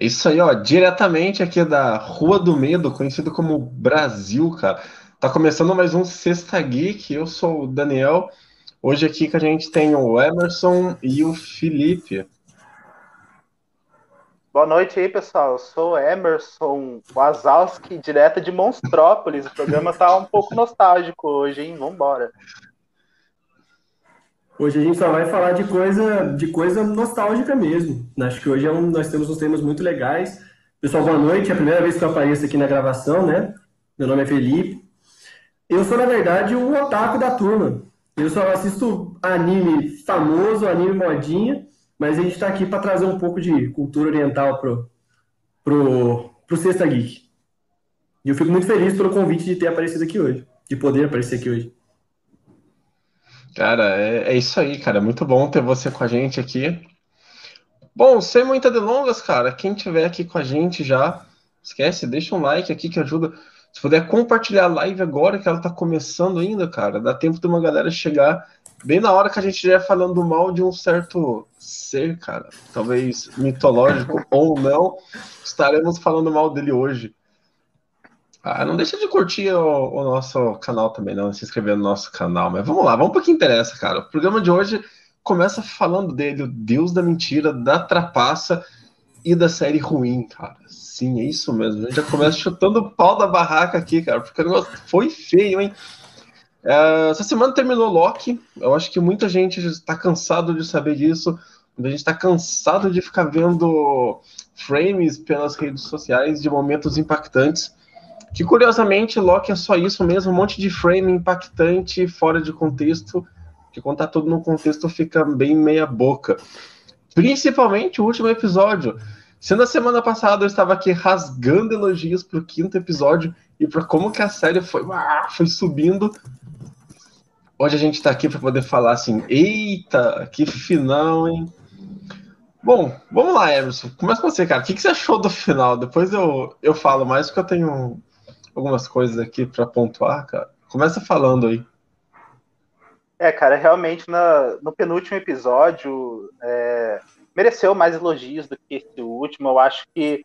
Isso aí, ó, diretamente aqui da Rua do Medo, conhecido como Brasil, cara. Tá começando mais um Sexta Geek, eu sou o Daniel. Hoje aqui que a gente tem o Emerson e o Felipe. Boa noite aí, pessoal. Eu sou Emerson Wazowski, direto de Monstrópolis. O programa tá um pouco nostálgico hoje, hein? Vambora. Hoje a gente só vai falar de coisa, de coisa nostálgica mesmo. Acho que hoje é um, nós temos uns temas muito legais. Pessoal, boa noite. É a primeira vez que eu apareço aqui na gravação, né? Meu nome é Felipe. Eu sou, na verdade, o otaku da turma. Eu só assisto anime famoso, anime modinha, mas a gente está aqui para trazer um pouco de cultura oriental pro, pro, pro Sexta Geek. E eu fico muito feliz pelo convite de ter aparecido aqui hoje, de poder aparecer aqui hoje. Cara, é, é isso aí, cara. Muito bom ter você com a gente aqui. Bom, sem muitas delongas, cara, quem tiver aqui com a gente já, esquece, deixa um like aqui que ajuda. Se puder compartilhar a live agora, que ela tá começando ainda, cara, dá tempo de uma galera chegar bem na hora que a gente estiver falando mal de um certo ser, cara, talvez mitológico ou não, estaremos falando mal dele hoje. Ah, não deixa de curtir o, o, nosso canal também, não, se inscrever no nosso canal. Mas vamos lá, vamos para o que interessa, cara. O programa de hoje começa falando dele, o Deus da mentira, da trapaça e da série ruim, cara. Sim, é isso mesmo. A gente já começa chutando o pau da barraca aqui, cara, porque o negócio foi feio, hein? É, essa semana terminou Loki. Eu acho que muita gente está cansado de saber disso. A gente está cansado de ficar vendo frames pelas redes sociais de momentos impactantes. Que curiosamente, Loki é só isso mesmo, um monte de frame impactante, fora de contexto, que quando tá tudo no contexto fica bem meia boca. Principalmente o último episódio. Se na semana passada eu estava aqui rasgando elogios pro quinto episódio e para como que a série foi, foi subindo, hoje a gente está aqui para poder falar assim, eita, que final, hein? Bom, vamos lá, Emerson. Começa com você, cara. O que, que você achou do final? Depois eu, eu falo mais, porque eu tenho algumas coisas aqui para pontuar, cara. Começa falando aí. É, cara, realmente na, no penúltimo episódio é, mereceu mais elogios do que esse último. Eu acho que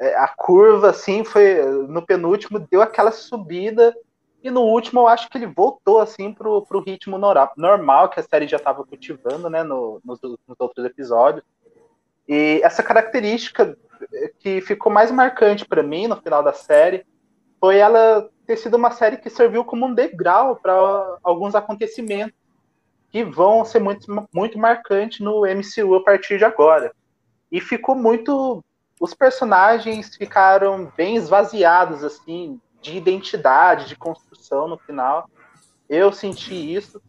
é, a curva, assim, foi no penúltimo deu aquela subida e no último eu acho que ele voltou assim pro, pro ritmo normal que a série já estava cultivando, né, no, nos, nos outros episódios. E essa característica que ficou mais marcante para mim no final da série foi ela ter sido uma série que serviu como um degrau para alguns acontecimentos que vão ser muito, muito marcantes no MCU a partir de agora. E ficou muito. Os personagens ficaram bem esvaziados, assim, de identidade, de construção no final. Eu senti isso.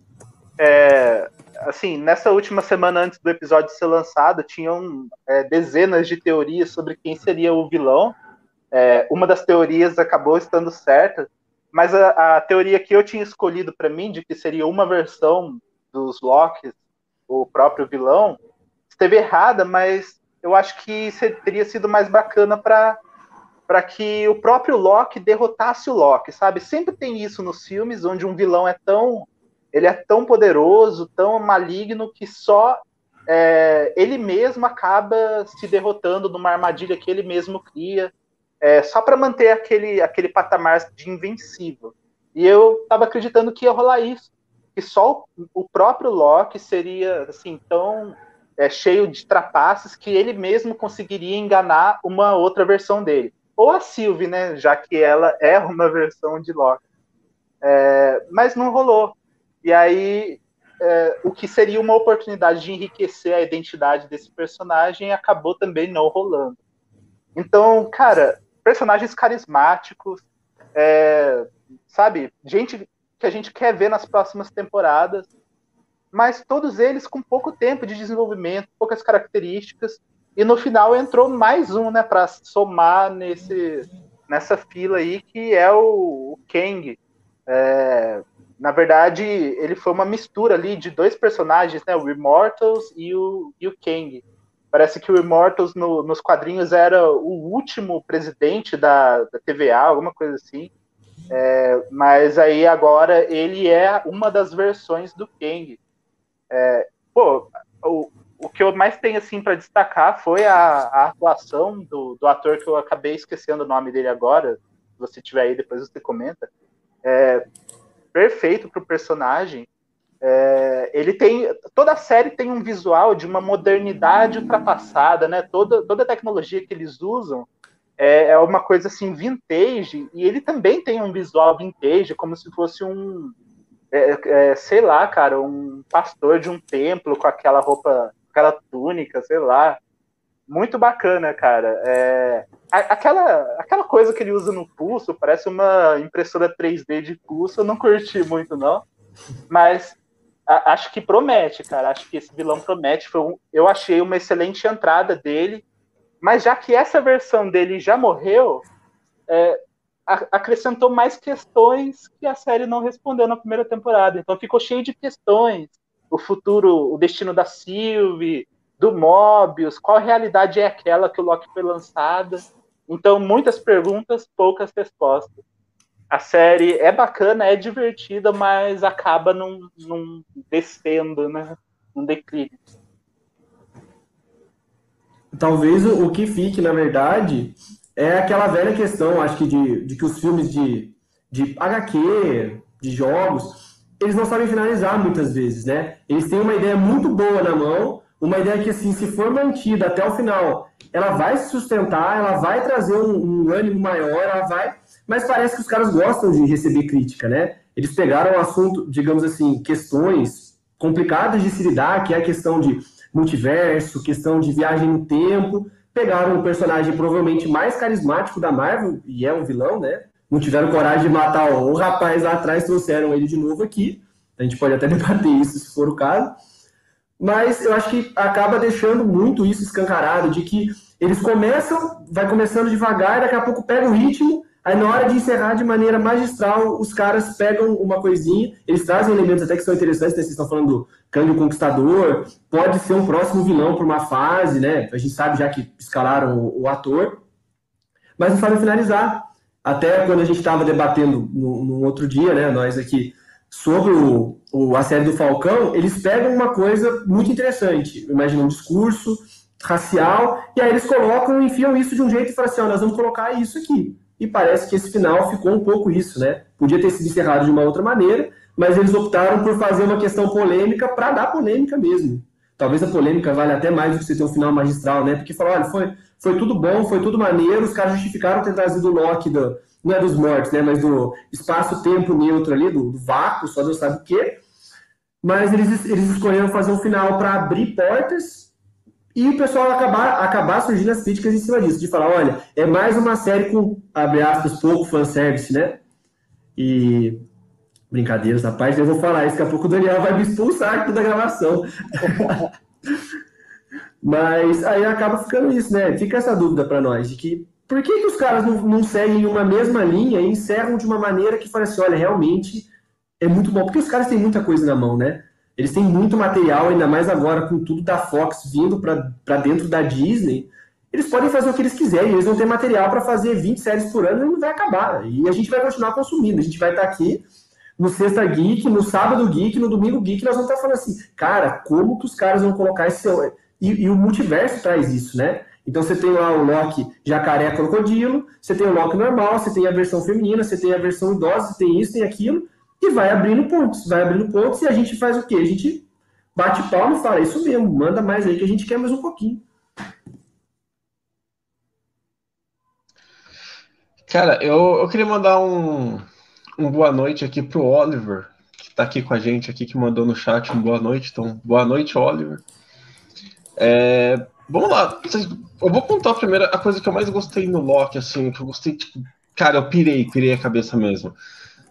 É, assim, nessa última semana antes do episódio ser lançado, tinham é, dezenas de teorias sobre quem seria o vilão é, uma das teorias acabou estando certa, mas a, a teoria que eu tinha escolhido para mim, de que seria uma versão dos Locks, o próprio vilão, esteve errada, mas eu acho que teria sido mais bacana para para que o próprio Loki derrotasse o Loki, sabe? Sempre tem isso nos filmes onde um vilão é tão ele é tão poderoso, tão maligno que só é, ele mesmo acaba se derrotando numa armadilha que ele mesmo cria é, só para manter aquele, aquele patamar de invencível. E eu estava acreditando que ia rolar isso, que só o próprio Loki seria assim tão é, cheio de trapaças que ele mesmo conseguiria enganar uma outra versão dele. Ou a Sylvie, né, já que ela é uma versão de Loki. É, mas não rolou. E aí, é, o que seria uma oportunidade de enriquecer a identidade desse personagem acabou também não rolando. Então, cara, personagens carismáticos, é, sabe? Gente que a gente quer ver nas próximas temporadas, mas todos eles com pouco tempo de desenvolvimento, poucas características, e no final entrou mais um, né, para somar nesse, nessa fila aí, que é o, o Kang. É, na verdade, ele foi uma mistura ali de dois personagens, né, o Immortals e o, e o Kang. Parece que o Immortals no, nos quadrinhos era o último presidente da, da TVA, alguma coisa assim. É, mas aí agora ele é uma das versões do Kang. É, pô, o, o que eu mais tenho assim para destacar foi a, a atuação do, do, ator que eu acabei esquecendo o nome dele agora. Se você tiver aí, depois você comenta. É, perfeito para o personagem. É, ele tem toda a série tem um visual de uma modernidade ultrapassada, né? Toda toda a tecnologia que eles usam é, é uma coisa assim vintage e ele também tem um visual vintage, como se fosse um é, é, sei lá, cara, um pastor de um templo com aquela roupa, aquela túnica, sei lá. Muito bacana, cara. É, aquela, aquela coisa que ele usa no pulso, parece uma impressora 3D de pulso, eu não curti muito, não. Mas a, acho que promete, cara. Acho que esse vilão promete. Foi um, eu achei uma excelente entrada dele. Mas já que essa versão dele já morreu, é, acrescentou mais questões que a série não respondeu na primeira temporada. Então ficou cheio de questões. O futuro, o destino da Sylvie, do Mobius, qual realidade é aquela que o Loki foi lançada. Então, muitas perguntas, poucas respostas. A série é bacana, é divertida, mas acaba num, num descendo, né? Num declínio. Talvez o, o que fique, na verdade, é aquela velha questão, acho que, de, de que os filmes de, de HQ, de jogos, eles não sabem finalizar muitas vezes, né? Eles têm uma ideia muito boa na mão, uma ideia que, assim, se for mantida até o final, ela vai se sustentar, ela vai trazer um, um ânimo maior, ela vai... Mas parece que os caras gostam de receber crítica, né? Eles pegaram um assunto, digamos assim, questões complicadas de se lidar, que é a questão de multiverso, questão de viagem no tempo, pegaram o personagem provavelmente mais carismático da Marvel, e é um vilão, né? Não tiveram coragem de matar o, rapaz lá atrás, trouxeram ele de novo aqui. A gente pode até debater isso se for o caso. Mas eu acho que acaba deixando muito isso escancarado, de que eles começam, vai começando devagar, daqui a pouco pega o ritmo, aí na hora de encerrar de maneira magistral, os caras pegam uma coisinha, eles trazem elementos até que são interessantes, né? vocês estão falando do Kang o Conquistador, pode ser um próximo vilão para uma fase, né? A gente sabe já que escalaram o, o ator, mas não sabem finalizar. Até quando a gente estava debatendo no, outro dia, né, nós aqui, sobre o, o, a série do Falcão, eles pegam uma coisa muito interessante. Imagina um discurso racial, e aí eles colocam, enfiam isso de um jeito e falam assim: nós vamos colocar isso aqui. E parece que esse final ficou um pouco isso, né? Podia ter sido encerrado de uma outra maneira, mas eles optaram por fazer uma questão polêmica para dar polêmica mesmo. Talvez a polêmica vale até mais do que você ter um final magistral, né? Porque falou, olha, foi, foi tudo bom, foi tudo maneiro, os caras justificaram ter trazido o Loki do, não é dos mortos, né? Mas do espaço-tempo neutro ali, do, do, vácuo, só Deus sabe o quê. Mas eles, eles escolheram fazer um final para abrir portas e o pessoal acabar, acabar surgindo as críticas em cima disso, de falar, olha, é mais uma série com, abre aspas, pouco fanservice, né? E Brincadeiras à parte, eu vou falar isso, daqui a pouco o Daniel vai me expulsar aqui da gravação. Mas aí acaba ficando isso, né? Fica essa dúvida para nós, de que por que, que os caras não, não seguem uma mesma linha e encerram de uma maneira que fala assim, olha, realmente é muito bom, porque os caras têm muita coisa na mão, né? Eles têm muito material, ainda mais agora com tudo da Fox vindo para dentro da Disney. Eles podem fazer o que eles quiserem, eles vão ter material para fazer 20 séries por ano e não vai acabar. E a gente vai continuar consumindo, a gente vai estar tá aqui no Sexta Geek, no Sábado Geek, no Domingo Geek, nós vamos estar falando assim, cara, como que os caras vão colocar esse. E, e o multiverso traz isso, né? Então você tem lá o Loki jacaré crocodilo, você tem o Loki normal, você tem a versão feminina, você tem a versão idosa, você tem isso, tem aquilo, e vai abrindo pontos, vai abrindo pontos, e a gente faz o quê? A gente bate palma e fala, isso mesmo, manda mais aí que a gente quer mais um pouquinho. Cara, eu, eu queria mandar um, um boa noite aqui pro Oliver, que está aqui com a gente aqui, que mandou no chat um boa noite. Então, boa noite, Oliver. É, vamos lá. Eu vou contar primeiro a coisa que eu mais gostei no Loki, assim, que eu gostei, tipo, cara, eu pirei, pirei a cabeça mesmo.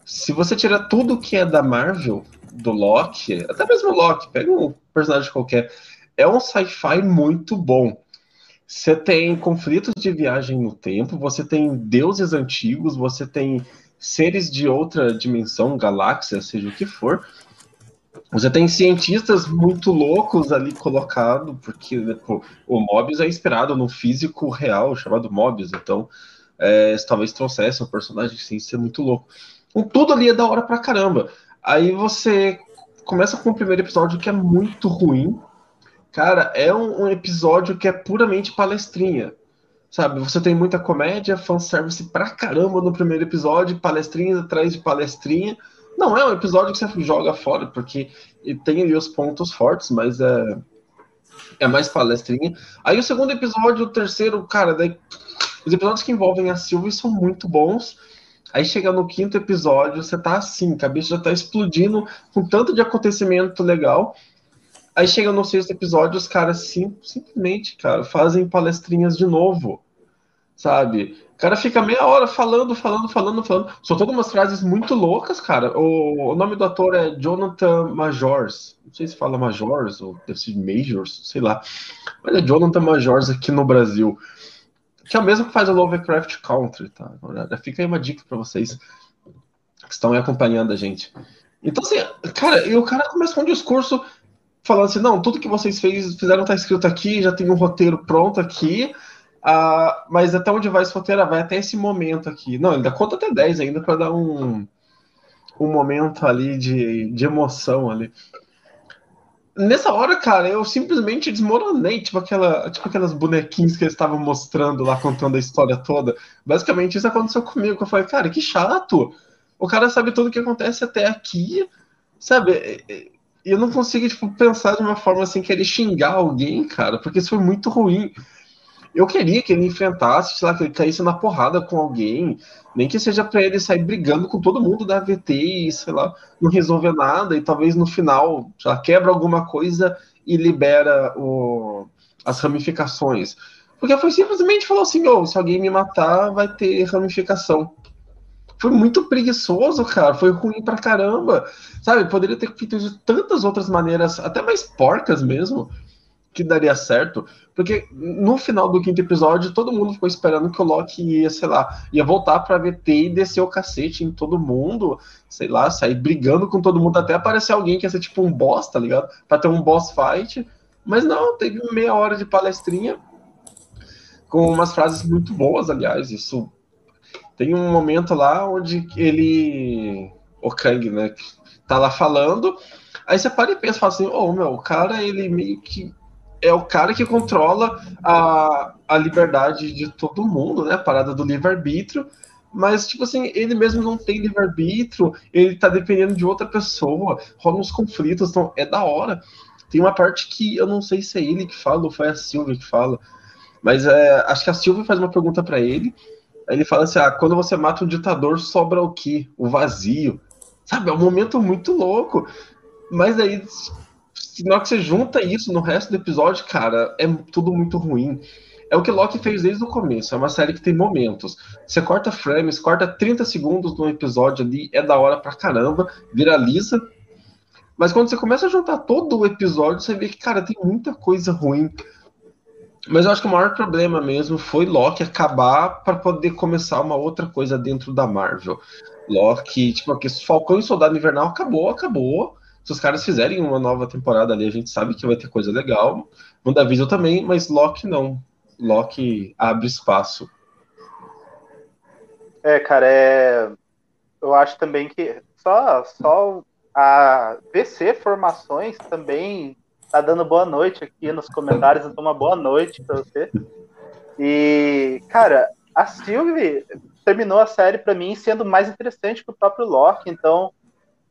Se você tirar tudo que é da Marvel, do Loki, até mesmo o Loki, pega um personagem qualquer, é um sci-fi muito bom. Você tem conflitos de viagem no tempo, você tem deuses antigos, você tem seres de outra dimensão, galáxia, seja o que for. Você tem cientistas muito loucos ali colocados, porque pô, o Mobius é inspirado no físico real chamado Mobius, então é, talvez trouxesse um personagem sem ser muito louco. Então, tudo ali é da hora pra caramba. Aí você começa com o primeiro episódio que é muito ruim, Cara, é um, um episódio que é puramente palestrinha. Sabe, você tem muita comédia, fanservice pra caramba no primeiro episódio, palestrinha atrás de palestrinha. Não é um episódio que você joga fora, porque tem ali os pontos fortes, mas é, é mais palestrinha. Aí o segundo episódio, o terceiro, cara, daí, os episódios que envolvem a Sylvie são muito bons. Aí chega no quinto episódio, você tá assim, cabeça já tá explodindo com tanto de acontecimento legal. Aí chega no sexto episódio, os caras sim, simplesmente, cara, fazem palestrinhas de novo, sabe? O cara fica meia hora falando, falando, falando, falando. Soltando umas frases muito loucas, cara. O, o nome do ator é Jonathan Majors. Não sei se fala Majors ou deve ser Majors, sei lá. Mas é Jonathan Majors aqui no Brasil. Que é o mesmo que faz o Lovecraft Country, tá? Já fica aí uma dica para vocês que estão aí acompanhando a gente. Então, assim, cara, e o cara começa com um discurso falando assim, não, tudo que vocês fez, fizeram tá escrito aqui, já tem um roteiro pronto aqui, uh, mas até onde vai esse roteiro? Ah, vai até esse momento aqui. Não, ele dá conta até 10 ainda para dar um, um momento ali de, de emoção ali. Nessa hora, cara, eu simplesmente desmoronei, tipo, aquela, tipo aquelas bonequinhas que eles estavam mostrando lá, contando a história toda. Basicamente, isso aconteceu comigo. Eu falei, cara, que chato. O cara sabe tudo o que acontece até aqui, sabe? E eu não consigo, tipo, pensar de uma forma assim, querer xingar alguém, cara, porque isso foi muito ruim. Eu queria que ele enfrentasse, sei lá, que ele caísse na porrada com alguém, nem que seja para ele sair brigando com todo mundo da AVT e, sei lá, não resolver nada, e talvez no final já quebra alguma coisa e libera o, as ramificações. Porque foi simplesmente falou assim: oh, se alguém me matar, vai ter ramificação foi muito preguiçoso, cara. Foi ruim pra caramba. Sabe, poderia ter feito de tantas outras maneiras, até mais porcas mesmo, que daria certo. Porque no final do quinto episódio, todo mundo ficou esperando que o Loki ia, sei lá, ia voltar pra VT e descer o cacete em todo mundo, sei lá, sair brigando com todo mundo, até aparecer alguém que ia ser tipo um boss, tá ligado? Pra ter um boss fight. Mas não, teve meia hora de palestrinha com umas frases muito boas, aliás. Isso tem um momento lá onde ele. O Kang, né? Tá lá falando. Aí você para e pensa, fala assim, ô oh, meu, o cara, ele meio que é o cara que controla a, a liberdade de todo mundo, né? A parada do livre-arbítrio. Mas, tipo assim, ele mesmo não tem livre-arbítrio, ele tá dependendo de outra pessoa, rolam uns conflitos, então é da hora. Tem uma parte que eu não sei se é ele que fala ou foi a Silvia que fala, mas é, acho que a Silvia faz uma pergunta para ele, Aí ele fala assim: ah, quando você mata um ditador, sobra o quê? O vazio. Sabe, é um momento muito louco. Mas aí, na hora que você junta isso no resto do episódio, cara, é tudo muito ruim. É o que Loki fez desde o começo. É uma série que tem momentos. Você corta frames, corta 30 segundos no episódio ali, é da hora pra caramba, viraliza. Mas quando você começa a juntar todo o episódio, você vê que, cara, tem muita coisa ruim. Mas eu acho que o maior problema mesmo foi Loki acabar para poder começar uma outra coisa dentro da Marvel. Loki, tipo, aqui, Falcão e Soldado Invernal acabou, acabou. Se os caras fizerem uma nova temporada ali, a gente sabe que vai ter coisa legal. WandaVision também, mas Loki não. Loki abre espaço. É, cara, é... eu acho também que só, só a VC Formações também tá dando boa noite aqui nos comentários, então uma boa noite para você. E, cara, a Sylvie terminou a série para mim sendo mais interessante que o próprio Loki, então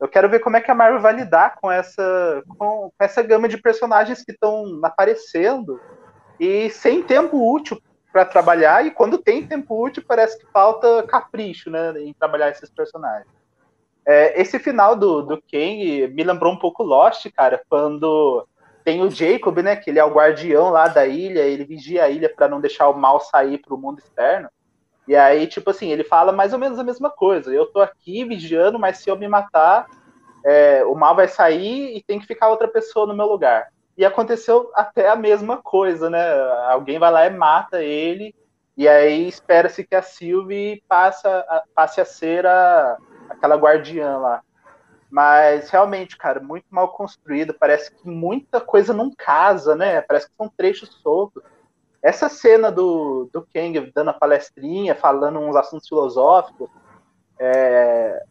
eu quero ver como é que a Marvel vai lidar com essa com essa gama de personagens que estão aparecendo e sem tempo útil para trabalhar e quando tem tempo útil parece que falta capricho, né, em trabalhar esses personagens. É, esse final do, do Kang me lembrou um pouco Lost, cara, quando tem o Jacob, né? Que ele é o guardião lá da ilha, ele vigia a ilha para não deixar o mal sair para o mundo externo. E aí, tipo assim, ele fala mais ou menos a mesma coisa. Eu tô aqui vigiando, mas se eu me matar, é, o mal vai sair e tem que ficar outra pessoa no meu lugar. E aconteceu até a mesma coisa, né? Alguém vai lá e mata ele, e aí espera-se que a Sylvie passa, passe a ser a, aquela guardiã lá. Mas realmente, cara, muito mal construído. Parece que muita coisa não casa, né? Parece que são trechos soltos. Essa cena do, do Kang dando a palestrinha, falando uns assuntos filosóficos, é,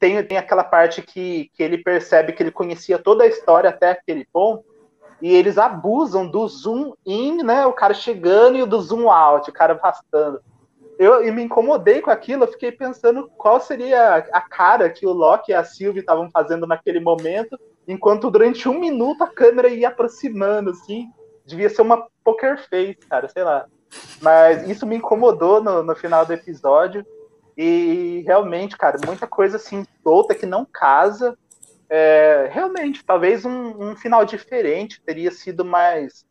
tem, tem aquela parte que, que ele percebe que ele conhecia toda a história até aquele ponto, e eles abusam do zoom in, né? O cara chegando e do zoom out, o cara afastando. Eu e me incomodei com aquilo, eu fiquei pensando qual seria a cara que o Loki e a Sylvie estavam fazendo naquele momento, enquanto durante um minuto a câmera ia aproximando, assim. Devia ser uma poker face, cara, sei lá. Mas isso me incomodou no, no final do episódio. E realmente, cara, muita coisa assim solta que não casa. É, realmente, talvez um, um, final diferente teria sido mais.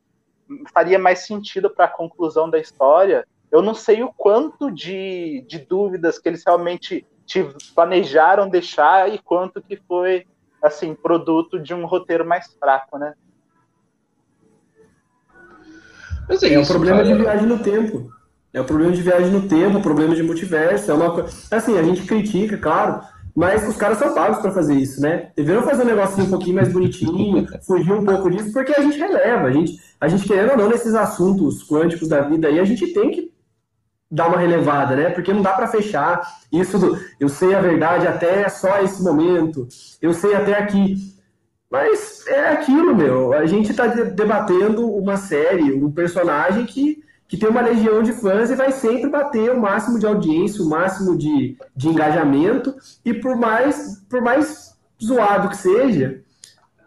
faria mais sentido para a conclusão da história. Eu não sei o quanto de, de dúvidas que eles realmente te planejaram deixar e quanto que foi assim produto de um roteiro mais fraco, né? Mas é, é isso, um problema cara. de viagem no tempo. É o problema de viagem no tempo, o problema de multiverso. É uma coisa. Assim, a gente critica, claro, mas os caras são pagos para fazer isso, né? Deveriam fazer um negocinho um pouquinho mais bonitinho, fugir um pouco disso, porque a gente releva. A gente, a gente querendo ou não, nesses assuntos quânticos da vida aí, a gente tem que dar uma relevada, né? Porque não dá para fechar isso do eu sei a verdade até só esse momento, eu sei até aqui. Mas é aquilo, meu. A gente está debatendo uma série, um personagem que que tem uma legião de fãs e vai sempre bater o máximo de audiência, o máximo de, de engajamento, e por mais, por mais zoado que seja,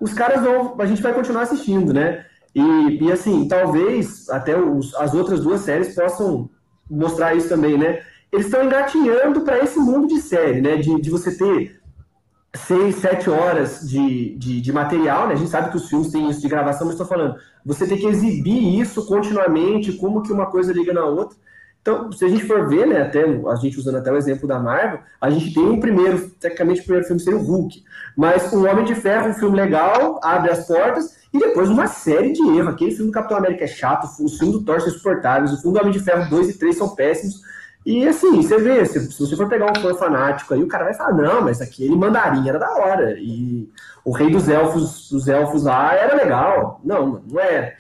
os caras vão. A gente vai continuar assistindo, né? E, e assim, talvez até os, as outras duas séries possam mostrar isso também, né? Eles estão engatinhando para esse mundo de série, né? De, de você ter seis, sete horas de, de, de, material, né? A gente sabe que os filmes têm isso de gravação, mas estou falando, você tem que exibir isso continuamente, como que uma coisa liga na outra. Então, se a gente for ver, né, até a gente usando até o exemplo da Marvel, a gente tem um primeiro, tecnicamente o primeiro filme seria o Hulk, mas o Homem de Ferro, um filme legal, abre as portas, e depois uma série de erros. Aquele filme do Capitão América é chato, o filme do Thor são insuportáveis, o filme do Homem de Ferro 2 e 3 são péssimos, e assim, você vê, se, se, você for pegar um fã fanático aí, o cara vai falar, não, mas aquele mandarim era da hora. E o rei dos elfos, dos elfos lá era legal. Não, não é.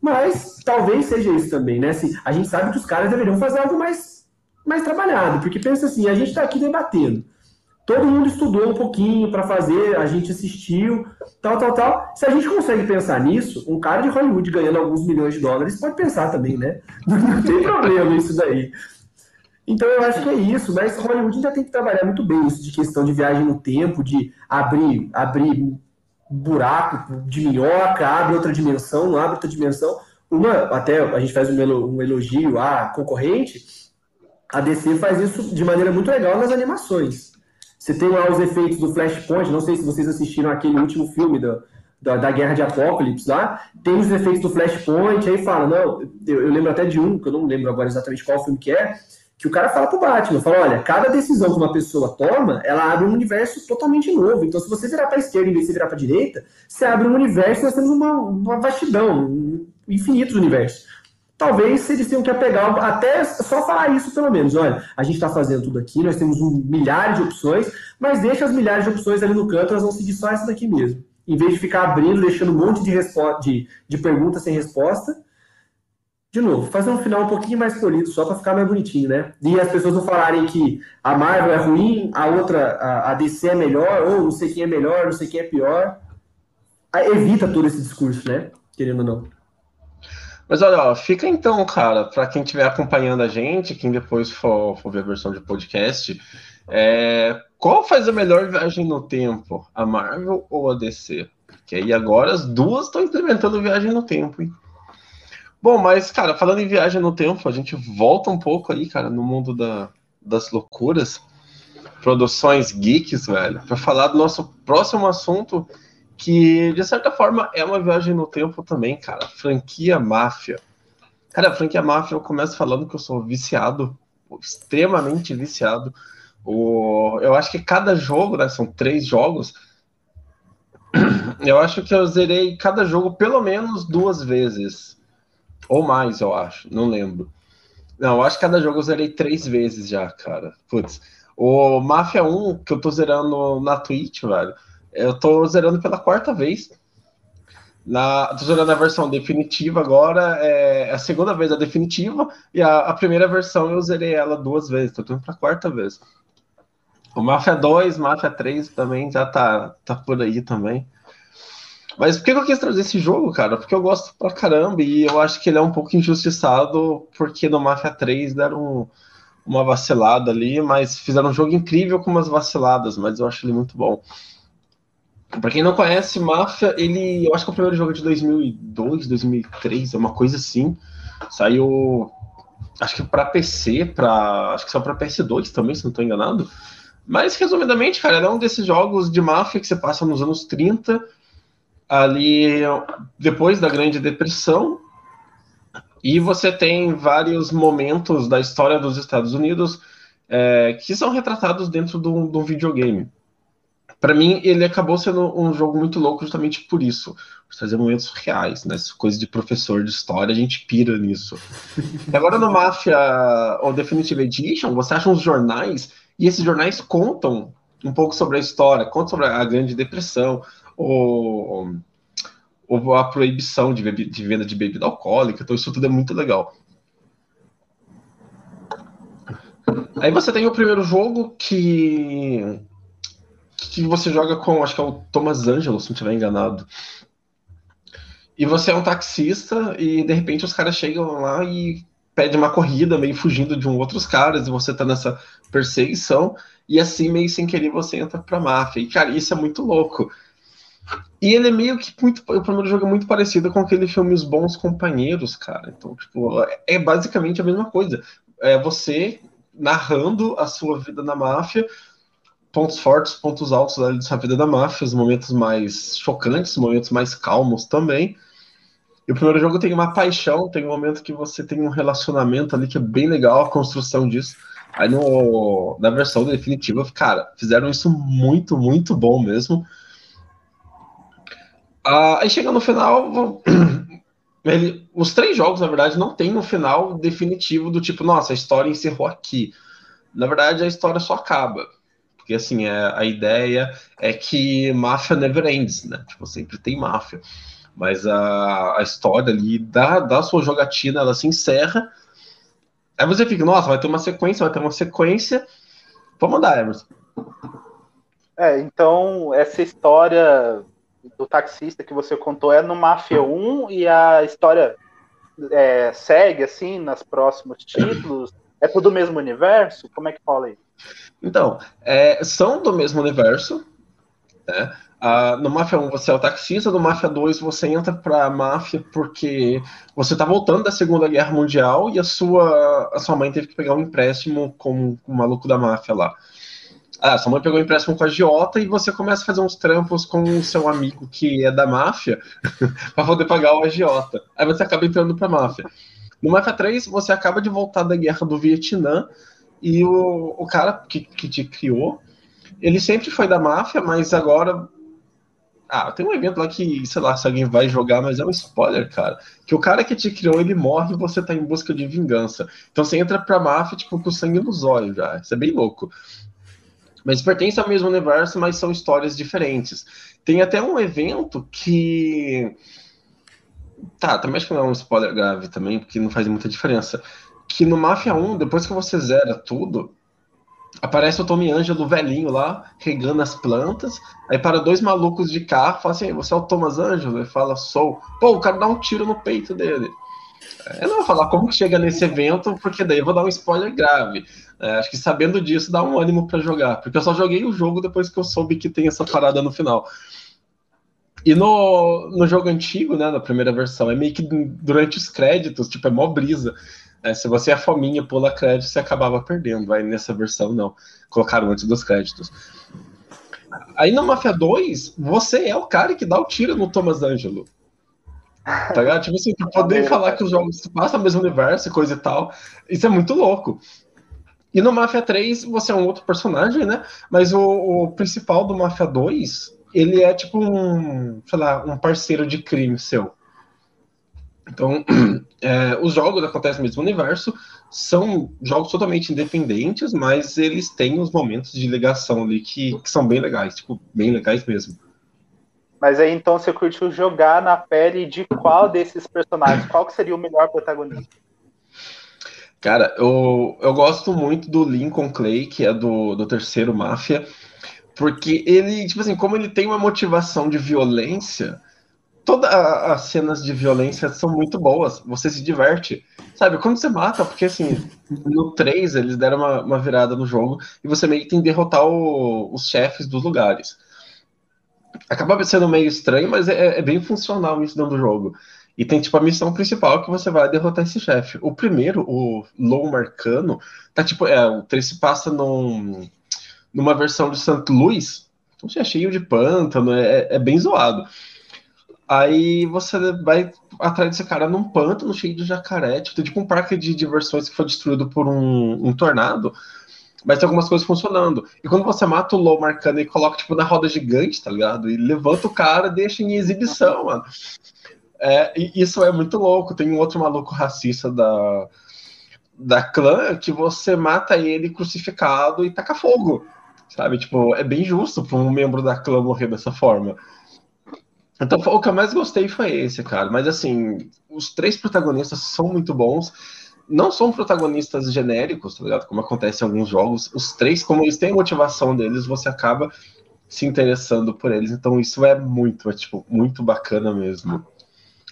Mas talvez seja isso também, né? Assim, a gente sabe que os caras deveriam fazer algo mais, mais trabalhado, porque pensa assim, a gente está aqui debatendo. Todo mundo estudou um pouquinho para fazer, a gente assistiu, tal, tal, tal. Se a gente consegue pensar nisso, um cara de Hollywood ganhando alguns milhões de dólares pode pensar também, né? Não tem problema isso daí. Então eu acho que é isso, mas Hollywood ainda tem que trabalhar muito bem isso de questão de viagem no tempo, de abrir, abrir buraco de minhoca, abre outra dimensão, não abre outra dimensão. Uma, até a gente faz um elogio à concorrente, a DC faz isso de maneira muito legal nas animações. Você tem lá os efeitos do Flashpoint, não sei se vocês assistiram aquele último filme da, da, da Guerra de Apocalipse lá, tem os efeitos do Flashpoint, aí fala, não, eu, eu lembro até de um, que eu não lembro agora exatamente qual filme que é, que o cara fala pro Batman, fala, olha, cada decisão que uma pessoa toma, ela abre um universo totalmente novo. Então, se você virar para esquerda em vez de virar para direita, você abre um universo, nós temos uma, uma vastidão, um infinito universo. Talvez eles tenham que apegar, até só falar isso pelo menos. Olha, a gente está fazendo tudo aqui, nós temos um, milhares de opções, mas deixa as milhares de opções ali no canto, elas vão seguir só essa daqui mesmo. Em vez de ficar abrindo, deixando um monte de, de, de perguntas sem resposta, de novo, fazer um final um pouquinho mais polido, só para ficar mais bonitinho, né? E as pessoas não falarem que a Marvel é ruim, a outra, a, DC é melhor, ou não sei quem é melhor, não sei quem é pior. Evita todo esse discurso, né? Querendo ou não. Mas olha, ó, fica então, cara, para quem estiver acompanhando a gente, quem depois for, for ver a versão de podcast, é, qual faz a melhor viagem no tempo? A Marvel ou a DC? Porque aí agora as duas estão implementando viagem no tempo, hein? Bom, mas, cara, falando em viagem no tempo, a gente volta um pouco aí, cara, no mundo da, das loucuras, produções geeks, velho, para falar do nosso próximo assunto, que de certa forma é uma viagem no tempo também, cara. Franquia Máfia. Cara, a franquia Máfia, eu começo falando que eu sou viciado, extremamente viciado. O, eu acho que cada jogo, né, são três jogos, eu acho que eu zerei cada jogo pelo menos duas vezes. Ou mais, eu acho. Não lembro. Não, eu acho que cada jogo eu zerei três vezes já, cara. Putz. O Mafia 1, que eu tô zerando na Twitch, velho, eu tô zerando pela quarta vez. Na, tô zerando a versão definitiva agora, é a segunda vez a definitiva, e a, a primeira versão eu zerei ela duas vezes, tô indo pra quarta vez. O Mafia 2, Mafia 3 também já tá, tá por aí também. Mas por que eu quis trazer esse jogo, cara? Porque eu gosto pra caramba e eu acho que ele é um pouco injustiçado porque no Mafia 3 deram uma vacilada ali, mas fizeram um jogo incrível com umas vaciladas, mas eu acho ele muito bom. Pra quem não conhece, Mafia, ele. Eu acho que é o primeiro jogo de 2002, 2003, é uma coisa assim. Saiu. Acho que pra PC, pra. Acho que só pra PS2 também, se não tô enganado. Mas, resumidamente, cara, é um desses jogos de máfia que você passa nos anos 30, ali depois da Grande Depressão, e você tem vários momentos da história dos Estados Unidos é, que são retratados dentro de um, de um videogame. Para mim, ele acabou sendo um jogo muito louco justamente por isso, por trazer momentos reais, né? Coisa de professor de história, a gente pira nisso. Agora no Mafia ou Definitive Edition, você acha uns jornais e esses jornais contam um pouco sobre a história, contam sobre a Grande Depressão, ou, ou a proibição de, de venda de bebida alcoólica, então isso tudo é muito legal. Aí você tem o primeiro jogo que que você joga com, acho que é o Thomas Angelo, se não estiver enganado. E você é um taxista e de repente os caras chegam lá e pede uma corrida, meio fugindo de um outros caras, e você tá nessa perseguição, e assim, meio sem querer, você entra pra máfia. E, cara, isso é muito louco. E ele é meio que muito. O primeiro jogo é muito parecido com aquele filme Os Bons Companheiros, cara. Então, tipo, é basicamente a mesma coisa. É você narrando a sua vida na máfia, pontos fortes, pontos altos da sua vida na máfia, os momentos mais chocantes, os momentos mais calmos também. E o primeiro jogo tem uma paixão, tem um momento que você tem um relacionamento ali que é bem legal, a construção disso. Aí no, na versão definitiva, cara, fizeram isso muito, muito bom mesmo. Ah, aí chega no final, ele, os três jogos, na verdade, não tem um final definitivo do tipo, nossa, a história encerrou aqui. Na verdade, a história só acaba. Porque, assim, é, a ideia é que máfia never ends, né? Tipo, sempre tem máfia mas a, a história ali da, da sua jogatina ela se encerra. Aí você fica, nossa, vai ter uma sequência, vai ter uma sequência. Vamos mandar, Emerson. É, então essa história do taxista que você contou é no Mafia 1 e a história é, segue assim nos próximos títulos? É tudo do mesmo universo? Como é que fala aí? Então, é, são do mesmo universo, né? Uh, no Máfia 1 você é o taxista, no Máfia 2 você entra pra máfia porque você tá voltando da Segunda Guerra Mundial e a sua, a sua mãe teve que pegar um empréstimo com o maluco da máfia lá. Ah, sua mãe pegou empréstimo com a Giota e você começa a fazer uns trampos com o seu amigo que é da máfia para poder pagar o agiota. Aí você acaba entrando pra máfia. No Máfia 3 você acaba de voltar da guerra do Vietnã e o, o cara que, que te criou, ele sempre foi da máfia, mas agora ah, tem um evento lá que, sei lá, se alguém vai jogar, mas é um spoiler, cara. Que o cara que te criou, ele morre e você tá em busca de vingança. Então você entra pra máfia, tipo, com sangue nos olhos já. Isso é bem louco. Mas pertence ao mesmo universo, mas são histórias diferentes. Tem até um evento que. Tá, também acho que não é um spoiler grave também, porque não faz muita diferença. Que no Mafia 1, depois que você zera tudo, aparece o Tommy Angelo velhinho lá, regando as plantas. Aí para dois malucos de carro, fala assim: Você é o Thomas Angelo? Ele fala: Sou. Pô, o cara dá um tiro no peito dele. Eu não vou falar como que chega nesse evento, porque daí eu vou dar um spoiler grave. É, acho que sabendo disso dá um ânimo para jogar, porque eu só joguei o jogo depois que eu soube que tem essa parada no final. E no, no jogo antigo, né, na primeira versão, é meio que durante os créditos, tipo, é mó brisa. É, se você é fominha, pula crédito, você acabava perdendo. Aí nessa versão, não. Colocaram antes dos créditos. Aí no Mafia 2, você é o cara que dá o tiro no Thomas Angelo. Tá ligado? Tipo assim, poder falar que os jogos passam no mesmo universo e coisa e tal. Isso é muito louco. E no Mafia 3, você é um outro personagem, né? Mas o, o principal do Mafia 2, ele é tipo um, sei lá, um parceiro de crime seu. Então, é, os jogos acontecem no mesmo universo, são jogos totalmente independentes, mas eles têm os momentos de ligação ali que, que são bem legais, tipo, bem legais mesmo. Mas aí então você curtiu jogar na pele de qual desses personagens? Qual que seria o melhor protagonista? Cara, eu, eu gosto muito do Lincoln Clay, que é do, do terceiro Máfia, porque ele, tipo assim, como ele tem uma motivação de violência, todas as cenas de violência são muito boas, você se diverte. Sabe, quando você mata, porque assim, no 3 eles deram uma, uma virada no jogo e você meio que tem que derrotar o, os chefes dos lugares. Acaba sendo meio estranho, mas é, é bem funcional isso dentro do jogo. E tem, tipo, a missão principal que você vai derrotar esse chefe. O primeiro, o Low Marcano, tá tipo, é, o 3 se passa num, numa versão de St. Louis, então é cheio de pântano, é, é bem zoado. Aí você vai atrás desse cara num pântano cheio de jacaré, tipo, tipo um parque de diversões que foi destruído por um, um tornado, mas tem algumas coisas funcionando. E quando você mata o Low Marcano e coloca, tipo, na roda gigante, tá ligado? E levanta o cara, deixa em exibição, mano. É, isso é muito louco. Tem um outro maluco racista da, da clã que você mata ele crucificado e taca fogo. Sabe? Tipo, é bem justo para um membro da clã morrer dessa forma. Então, o que eu mais gostei foi esse, cara. Mas, assim, os três protagonistas são muito bons. Não são protagonistas genéricos, tá ligado? Como acontece em alguns jogos. Os três, como eles têm a motivação deles, você acaba se interessando por eles. Então, isso é muito, é, tipo, muito bacana mesmo.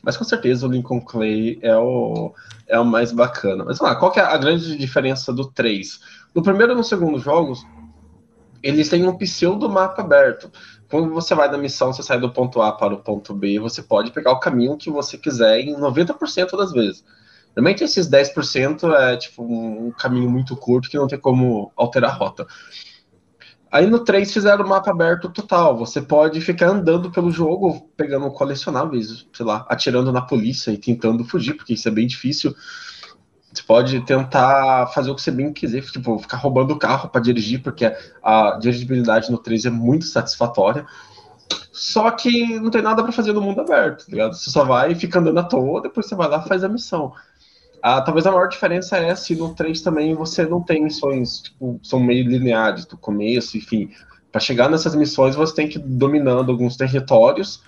Mas com certeza o Lincoln Clay é o, é o mais bacana. Mas lá, qual que é a grande diferença do 3? No primeiro e no segundo jogos, eles têm um pseudo mapa aberto. Quando você vai da missão, você sai do ponto A para o ponto B, você pode pegar o caminho que você quiser em 90% das vezes. Normalmente esses 10% é tipo um caminho muito curto que não tem como alterar a rota. Aí no 3 fizeram o mapa aberto total. Você pode ficar andando pelo jogo, pegando colecionáveis, sei lá, atirando na polícia e tentando fugir, porque isso é bem difícil. Você pode tentar fazer o que você bem quiser, tipo, ficar roubando o carro para dirigir, porque a dirigibilidade no 3 é muito satisfatória. Só que não tem nada para fazer no mundo aberto, tá ligado? Você só vai e fica andando à toa, depois você vai lá e faz a missão. Talvez a maior diferença é se no 3 também você não tem missões, tipo, são meio lineares do começo, enfim. Para chegar nessas missões você tem que ir dominando alguns territórios.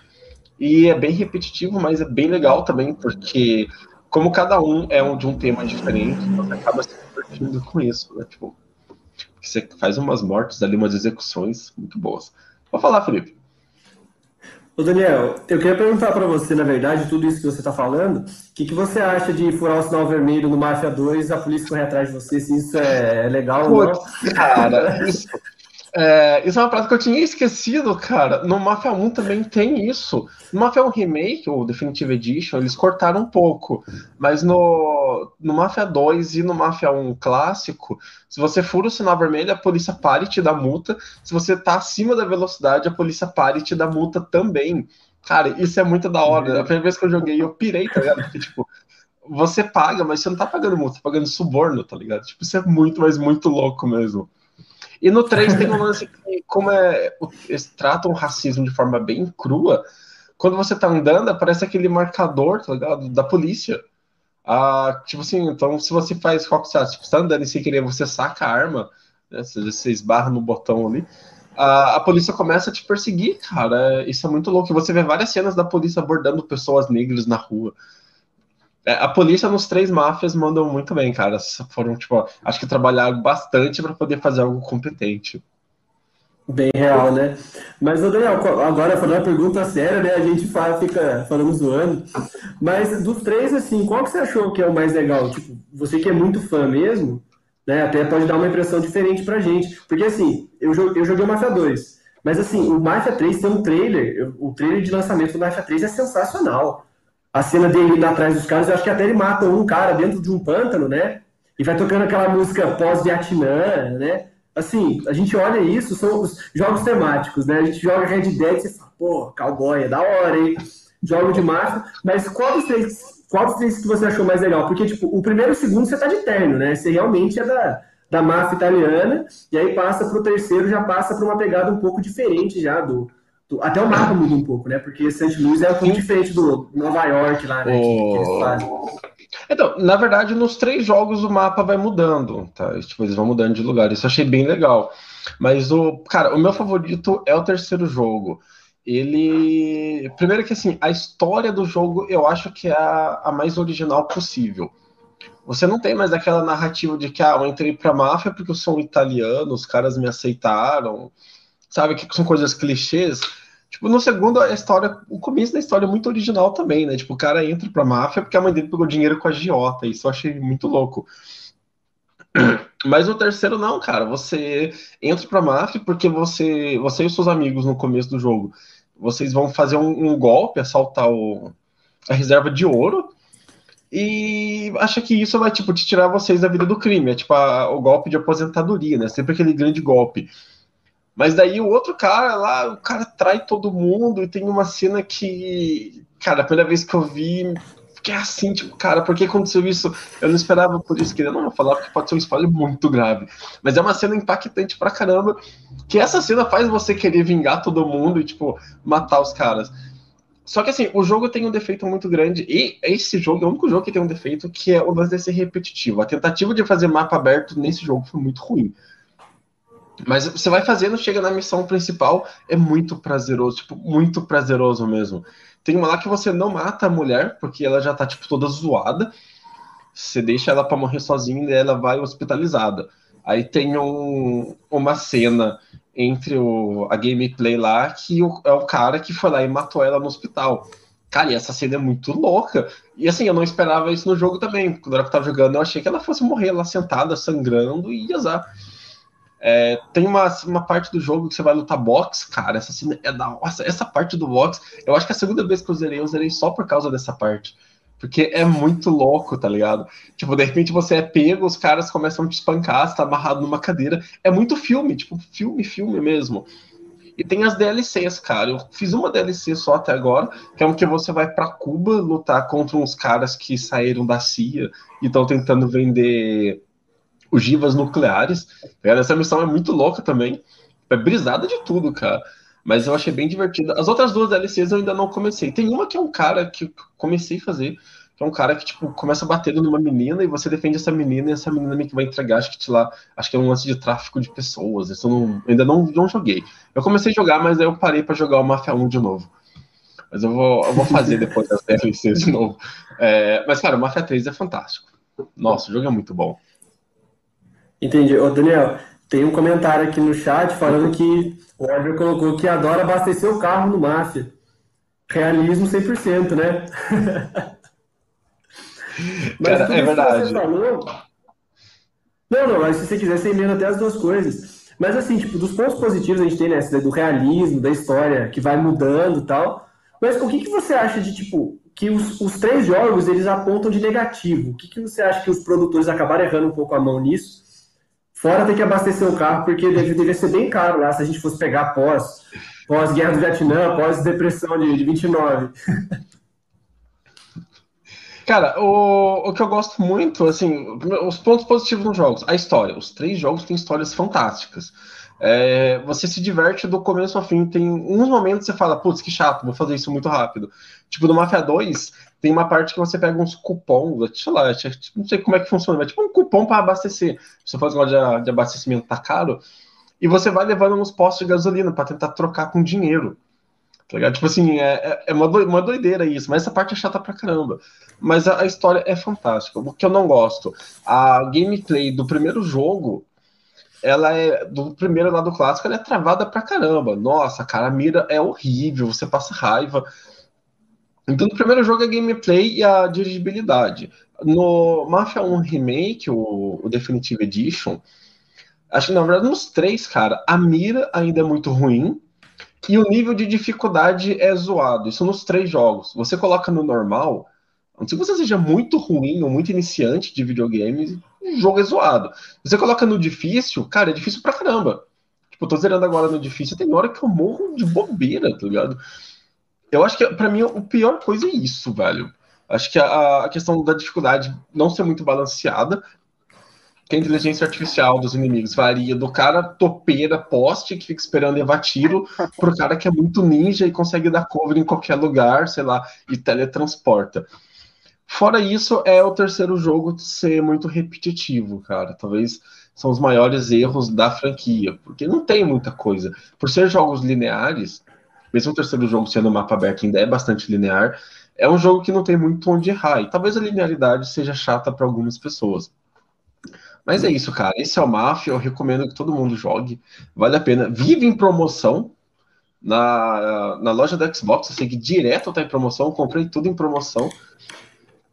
E é bem repetitivo, mas é bem legal também, porque como cada um é um de um tema diferente, você acaba se divertindo com isso, né? Tipo, você faz umas mortes ali, umas execuções muito boas. Vou falar, Felipe. Ô Daniel, eu queria perguntar para você, na verdade, tudo isso que você está falando, o que, que você acha de furar o sinal vermelho no Máfia 2 a polícia correr atrás de você, se isso é, é legal ou não? Cara, isso, é, isso é uma prática que eu tinha esquecido, cara. No Mafia 1 também tem isso. No Mafia 1 Remake, ou Definitive Edition, eles cortaram um pouco. Mas no, no Mafia 2 e no Mafia 1 clássico, se você fura o sinal vermelho, a polícia para e te dá multa. Se você tá acima da velocidade, a polícia para e te dá multa também. Cara, isso é muito da hora. A primeira vez que eu joguei, eu pirei, tá ligado? Porque, tipo, você paga, mas você não tá pagando multa, tá pagando suborno, tá ligado? Tipo, isso é muito, mas muito louco mesmo. E no 3 tem um lance que, como é, eles tratam o racismo de forma bem crua, quando você tá andando, aparece aquele marcador, tá ligado? Da polícia. Ah, tipo assim, então se você faz qual que você tipo, você tá andando e sem querer, você saca a arma, né? Você, esbarra no botão ali. A, a polícia começa a te perseguir, cara. Isso é muito louco. Você vê várias cenas da polícia abordando pessoas negras na rua. É, a polícia nos três máfias mandam muito bem, cara. Foram, tipo, acho que trabalharam bastante para poder fazer algo competente. Bem real, né? Mas, Daniel, agora falando uma pergunta séria, né? A gente fala, fica falando zoando. Mas dos três, assim, qual que você achou que é o mais legal? Tipo, você que é muito fã mesmo, né? Até pode dar uma impressão diferente pra gente. Porque, assim, eu, eu joguei o Mafia 2. Mas, assim, o Mafia 3 tem um trailer. O trailer de lançamento do Mafia 3 é sensacional a cena dele indo atrás dos caras, eu acho que até ele mata um cara dentro de um pântano, né? E vai tocando aquela música pós-Vietnã, né? Assim, a gente olha isso, são os jogos temáticos, né? A gente joga Red Dead e você fala, pô, cowboy, é da hora, hein? Jogo de máfia, mas qual dos três, qual dos três que você achou mais legal? Porque, tipo, o primeiro e o segundo você tá de terno, né? Você realmente é da, da máfia italiana, e aí passa pro terceiro, já passa pra uma pegada um pouco diferente já do, até o mapa muda um pouco, né? Porque St. Louis é um pouco diferente do Nova York lá, né? Que, que eles fazem. Então, na verdade, nos três jogos o mapa vai mudando, tá? Tipo, eles vão mudando de lugar. Isso eu achei bem legal. Mas o, cara, o meu favorito é o terceiro jogo. Ele. Primeiro que assim, a história do jogo eu acho que é a, a mais original possível. Você não tem mais aquela narrativa de que ah, eu entrei pra máfia porque eu sou um italiano, os caras me aceitaram sabe? Que são coisas clichês. Tipo, no segundo, a história, o começo da história é muito original também, né? Tipo, o cara entra pra máfia porque a mãe dele pegou dinheiro com a Giota, isso eu achei muito louco. Mas o terceiro não, cara. Você entra pra máfia porque você, você e seus amigos no começo do jogo, vocês vão fazer um, um golpe, assaltar o, a reserva de ouro e acha que isso vai tipo te tirar vocês da vida do crime, é tipo a, o golpe de aposentadoria, né? Sempre aquele grande golpe. Mas daí o outro cara lá, o cara trai todo mundo e tem uma cena que, cara, a primeira vez que eu vi, fiquei assim, tipo, cara, por que aconteceu isso? Eu não esperava por isso, queria não falar, porque pode ser um spoiler muito grave. Mas é uma cena impactante pra caramba, que essa cena faz você querer vingar todo mundo e, tipo, matar os caras. Só que assim, o jogo tem um defeito muito grande, e esse jogo é o único jogo que tem um defeito, que é o lance de ser repetitivo. A tentativa de fazer mapa aberto nesse jogo foi muito ruim. Mas você vai fazendo, chega na missão principal, é muito prazeroso, tipo, muito prazeroso mesmo. Tem uma lá que você não mata a mulher, porque ela já tá, tipo, toda zoada. Você deixa ela para morrer sozinha e ela vai hospitalizada. Aí tem um, uma cena entre o, a gameplay lá que o, é o cara que foi lá e matou ela no hospital. Cara, e essa cena é muito louca. E assim, eu não esperava isso no jogo também. Quando eu tava jogando, eu achei que ela fosse morrer lá sentada, sangrando e azar. É, tem uma, uma parte do jogo que você vai lutar box, cara. Essa cena é da nossa, essa parte do box. Eu acho que a segunda vez que eu zerei, eu zerei só por causa dessa parte. Porque é muito louco, tá ligado? Tipo, de repente você é pego, os caras começam a te espancar, você tá amarrado numa cadeira. É muito filme, tipo, filme, filme mesmo. E tem as DLCs, cara. Eu fiz uma DLC só até agora, que é um que você vai para Cuba lutar contra uns caras que saíram da CIA e estão tentando vender ogivas nucleares. Tá Essa missão é muito louca também. É brisada de tudo, cara. Mas eu achei bem divertida. As outras duas DLCs eu ainda não comecei. Tem uma que é um cara que comecei a fazer, que é um cara que, tipo, começa batendo numa menina e você defende essa menina e essa menina meio que vai entregar, acho que, te lá, acho que é um lance de tráfico de pessoas. Isso eu não, ainda não, não joguei. Eu comecei a jogar, mas aí eu parei para jogar o Mafia 1 de novo. Mas eu vou, eu vou fazer depois das DLCs de novo. É, mas, cara, o Mafia 3 é fantástico. Nossa, o jogo é muito bom. Entendi. Ô, Daniel, tem um comentário aqui no chat falando que o Oliver colocou que adora abastecer o carro no Máfia. Realismo 100%, né? mas Cara, é verdade. Falou... Não, não, mas se você quiser, você emenda até as duas coisas. Mas assim, tipo, dos pontos positivos a gente tem, né, do realismo, da história que vai mudando e tal. Mas o que, que você acha de, tipo, que os, os três jogos, eles apontam de negativo? O que, que você acha que os produtores acabaram errando um pouco a mão nisso? Fora ter que abastecer o carro, porque deve, ser bem caro lá se a gente fosse pegar pós, pós guerra do Vietnã, pós depressão de, de 29. Cara, o, o que eu gosto muito, assim, os pontos positivos nos jogos, a história. Os três jogos têm histórias fantásticas. É, você se diverte do começo ao fim. Tem uns momentos que você fala, putz, que chato, vou fazer isso muito rápido. Tipo, no Mafia 2, tem uma parte que você pega uns cupons, sei lá, não sei como é que funciona, mas tipo um cupom para abastecer. Você for de, de abastecimento tá caro, e você vai levando nos postos de gasolina para tentar trocar com dinheiro. Tá ligado? Tipo assim, é, é, é uma doideira isso, mas essa parte é chata pra caramba. Mas a, a história é fantástica. O que eu não gosto, a gameplay do primeiro jogo ela é do primeiro lado clássico, ela é travada pra caramba. Nossa, cara, a mira é horrível, você passa raiva. Então, no primeiro jogo é gameplay e a dirigibilidade. No Mafia 1 Remake, o, o Definitive Edition, acho que na verdade nos três, cara, a mira ainda é muito ruim e o nível de dificuldade é zoado. Isso nos três jogos. Você coloca no normal, não sei se você seja muito ruim ou muito iniciante de videogames, o jogo é zoado. Você coloca no difícil, cara, é difícil pra caramba. Tipo, eu tô zerando agora no difícil, tem hora que eu morro de bobeira, tá ligado? Eu acho que, para mim, a pior coisa é isso, velho. Acho que a, a, questão da dificuldade não ser muito balanceada, que a inteligência artificial dos inimigos varia do cara topeira, poste, que fica esperando levar tiro, pro cara que é muito ninja e consegue dar cover em qualquer lugar, sei lá, e teletransporta. Fora isso, é o terceiro jogo ser muito repetitivo, cara. Talvez são os maiores erros da franquia, porque não tem muita coisa. Por ser jogos lineares, mesmo o terceiro jogo sendo mapa aberto ainda é bastante linear, é um jogo que não tem muito onde errar. E talvez a linearidade seja chata para algumas pessoas. Mas é isso, cara. Esse é o Mafia. Eu recomendo que todo mundo jogue. Vale a pena. Vive em promoção. na, na loja da Xbox, eu sei que direto tá em promoção, comprei tudo em promoção.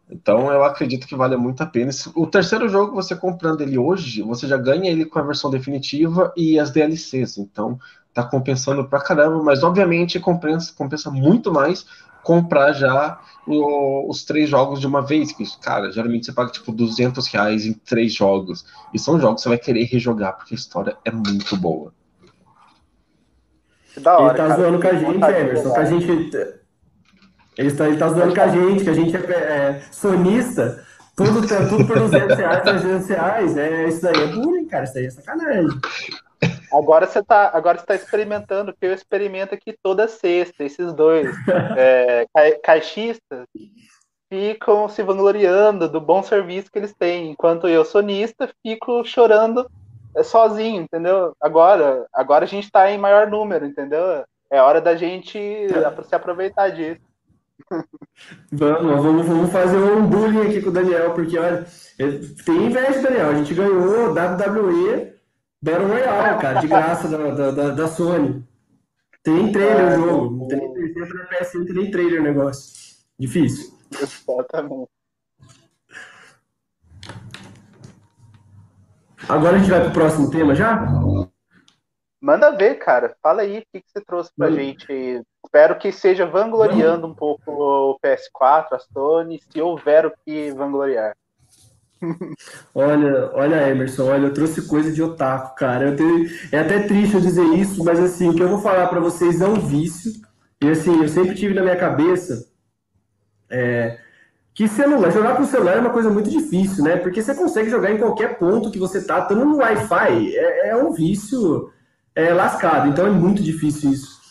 Então eu acredito que vale muito a pena. O terceiro jogo, você comprando ele hoje, você já ganha ele com a versão definitiva e as DLCs. Então tá compensando pra caramba, mas obviamente compensa, compensa muito mais comprar já o, os três jogos de uma vez. Que, cara, geralmente você paga tipo 200 reais em três jogos. E são jogos que você vai querer rejogar, porque a história é muito boa. Que da hora, ele tá cara, zoando com a gente, Emerson, que a gente. Ele está, ele tá zoando com a gente, que a gente é, é sonista, tudo, tudo por 200 reais, 300 reais. É, isso daí é bullying, cara, isso daí é sacanagem. Agora você está agora você tá experimentando, que eu experimento aqui toda sexta, esses dois é, caixistas ficam se vangloriando do bom serviço que eles têm, enquanto eu, sonista, fico chorando é sozinho, entendeu? Agora, agora a gente está em maior número, entendeu? É hora da gente se aproveitar disso. Vamos, vamos, vamos fazer um bullying aqui com o Daniel, porque olha, tem inveja, Daniel. A gente ganhou WWE Battle Royale, cara, de graça da, da, da Sony. Tem trailer o jogo. Tem, sempre na PS1 tem trailer o negócio. Difícil. Exatamente. Agora a gente vai pro próximo tema já? Manda ver, cara. Fala aí o que, que você trouxe pra Mano. gente. Espero que seja vangloriando um pouco o PS4, a Sony, se houver o que vangloriar. Olha, olha, Emerson, olha, eu trouxe coisa de otaku, cara. Tenho... É até triste eu dizer isso, mas assim, o que eu vou falar para vocês é um vício. E assim, eu sempre tive na minha cabeça é, que celular, jogar com celular é uma coisa muito difícil, né? Porque você consegue jogar em qualquer ponto que você tá, estando no Wi-Fi. É, é, um vício é, lascado, então é muito difícil isso.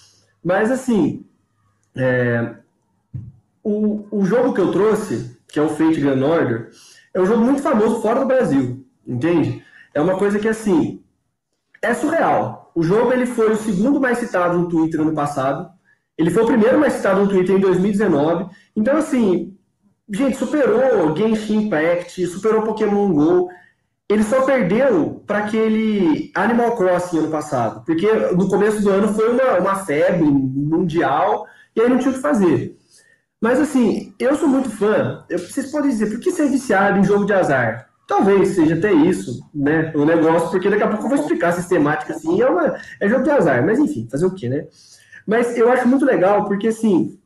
Mas assim, é, o, o jogo que eu trouxe, que é o Fate Grand Order, é um jogo muito famoso fora do Brasil, entende? É uma coisa que assim é surreal. O jogo ele foi o segundo mais citado no Twitter ano passado. Ele foi o primeiro mais citado no Twitter em 2019. Então assim, gente, superou Genshin Impact, superou Pokémon Go. Ele só perdeu para aquele Animal Crossing ano passado, porque no começo do ano foi uma, uma febre mundial e aí não tinha o que fazer. Mas assim, eu sou muito fã. Eu, vocês podem dizer, por que ser viciado em jogo de azar? Talvez seja até isso, né? O negócio, porque daqui a pouco eu vou explicar a sistemática assim. É, uma, é jogo de azar, mas enfim, fazer o quê, né? Mas eu acho muito legal, porque assim,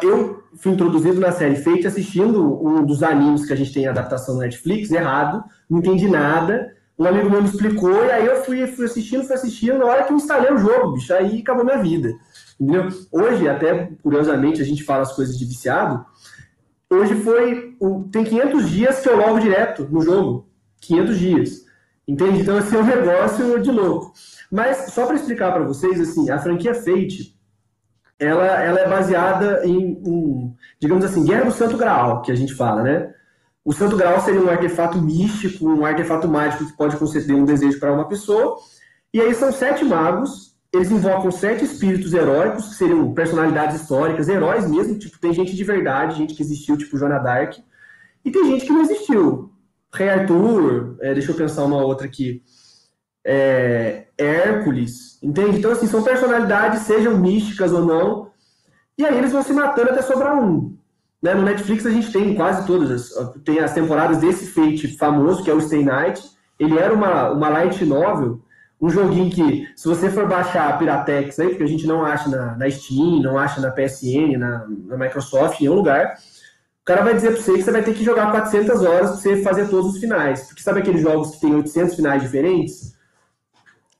eu fui introduzido na série Fate assistindo um dos animes que a gente tem em adaptação no Netflix, errado, não entendi nada. Um amigo meu me explicou, e aí eu fui, fui assistindo, fui assistindo, na hora que eu instalei o jogo, bicho, aí acabou minha vida. Entendeu? Hoje, até curiosamente, a gente fala as coisas de viciado. Hoje foi. Tem 500 dias que eu logo direto no jogo. 500 dias. Entende? Então, esse é um negócio de louco. Mas, só para explicar para vocês, assim, a franquia Fate, ela, ela é baseada em, um, digamos assim, Guerra do Santo Graal, que a gente fala, né? O Santo Graal seria um artefato místico, um artefato mágico que pode conceder um desejo para uma pessoa. E aí são sete magos eles invocam sete espíritos heróicos, que seriam personalidades históricas, heróis mesmo, tipo, tem gente de verdade, gente que existiu, tipo Joana Dark, e tem gente que não existiu. Rei Arthur, é, deixa eu pensar uma outra aqui, é, Hércules, entende? Então, assim, são personalidades, sejam místicas ou não, e aí eles vão se matando até sobrar um. Né? No Netflix a gente tem quase todas, as, tem as temporadas desse Fate famoso, que é o Stay Night, ele era uma, uma light novel, um joguinho que, se você for baixar a Piratex aí, porque a gente não acha na, na Steam, não acha na PSN, na, na Microsoft, em nenhum lugar, o cara vai dizer para você que você vai ter que jogar 400 horas para você fazer todos os finais. Porque sabe aqueles jogos que tem 800 finais diferentes?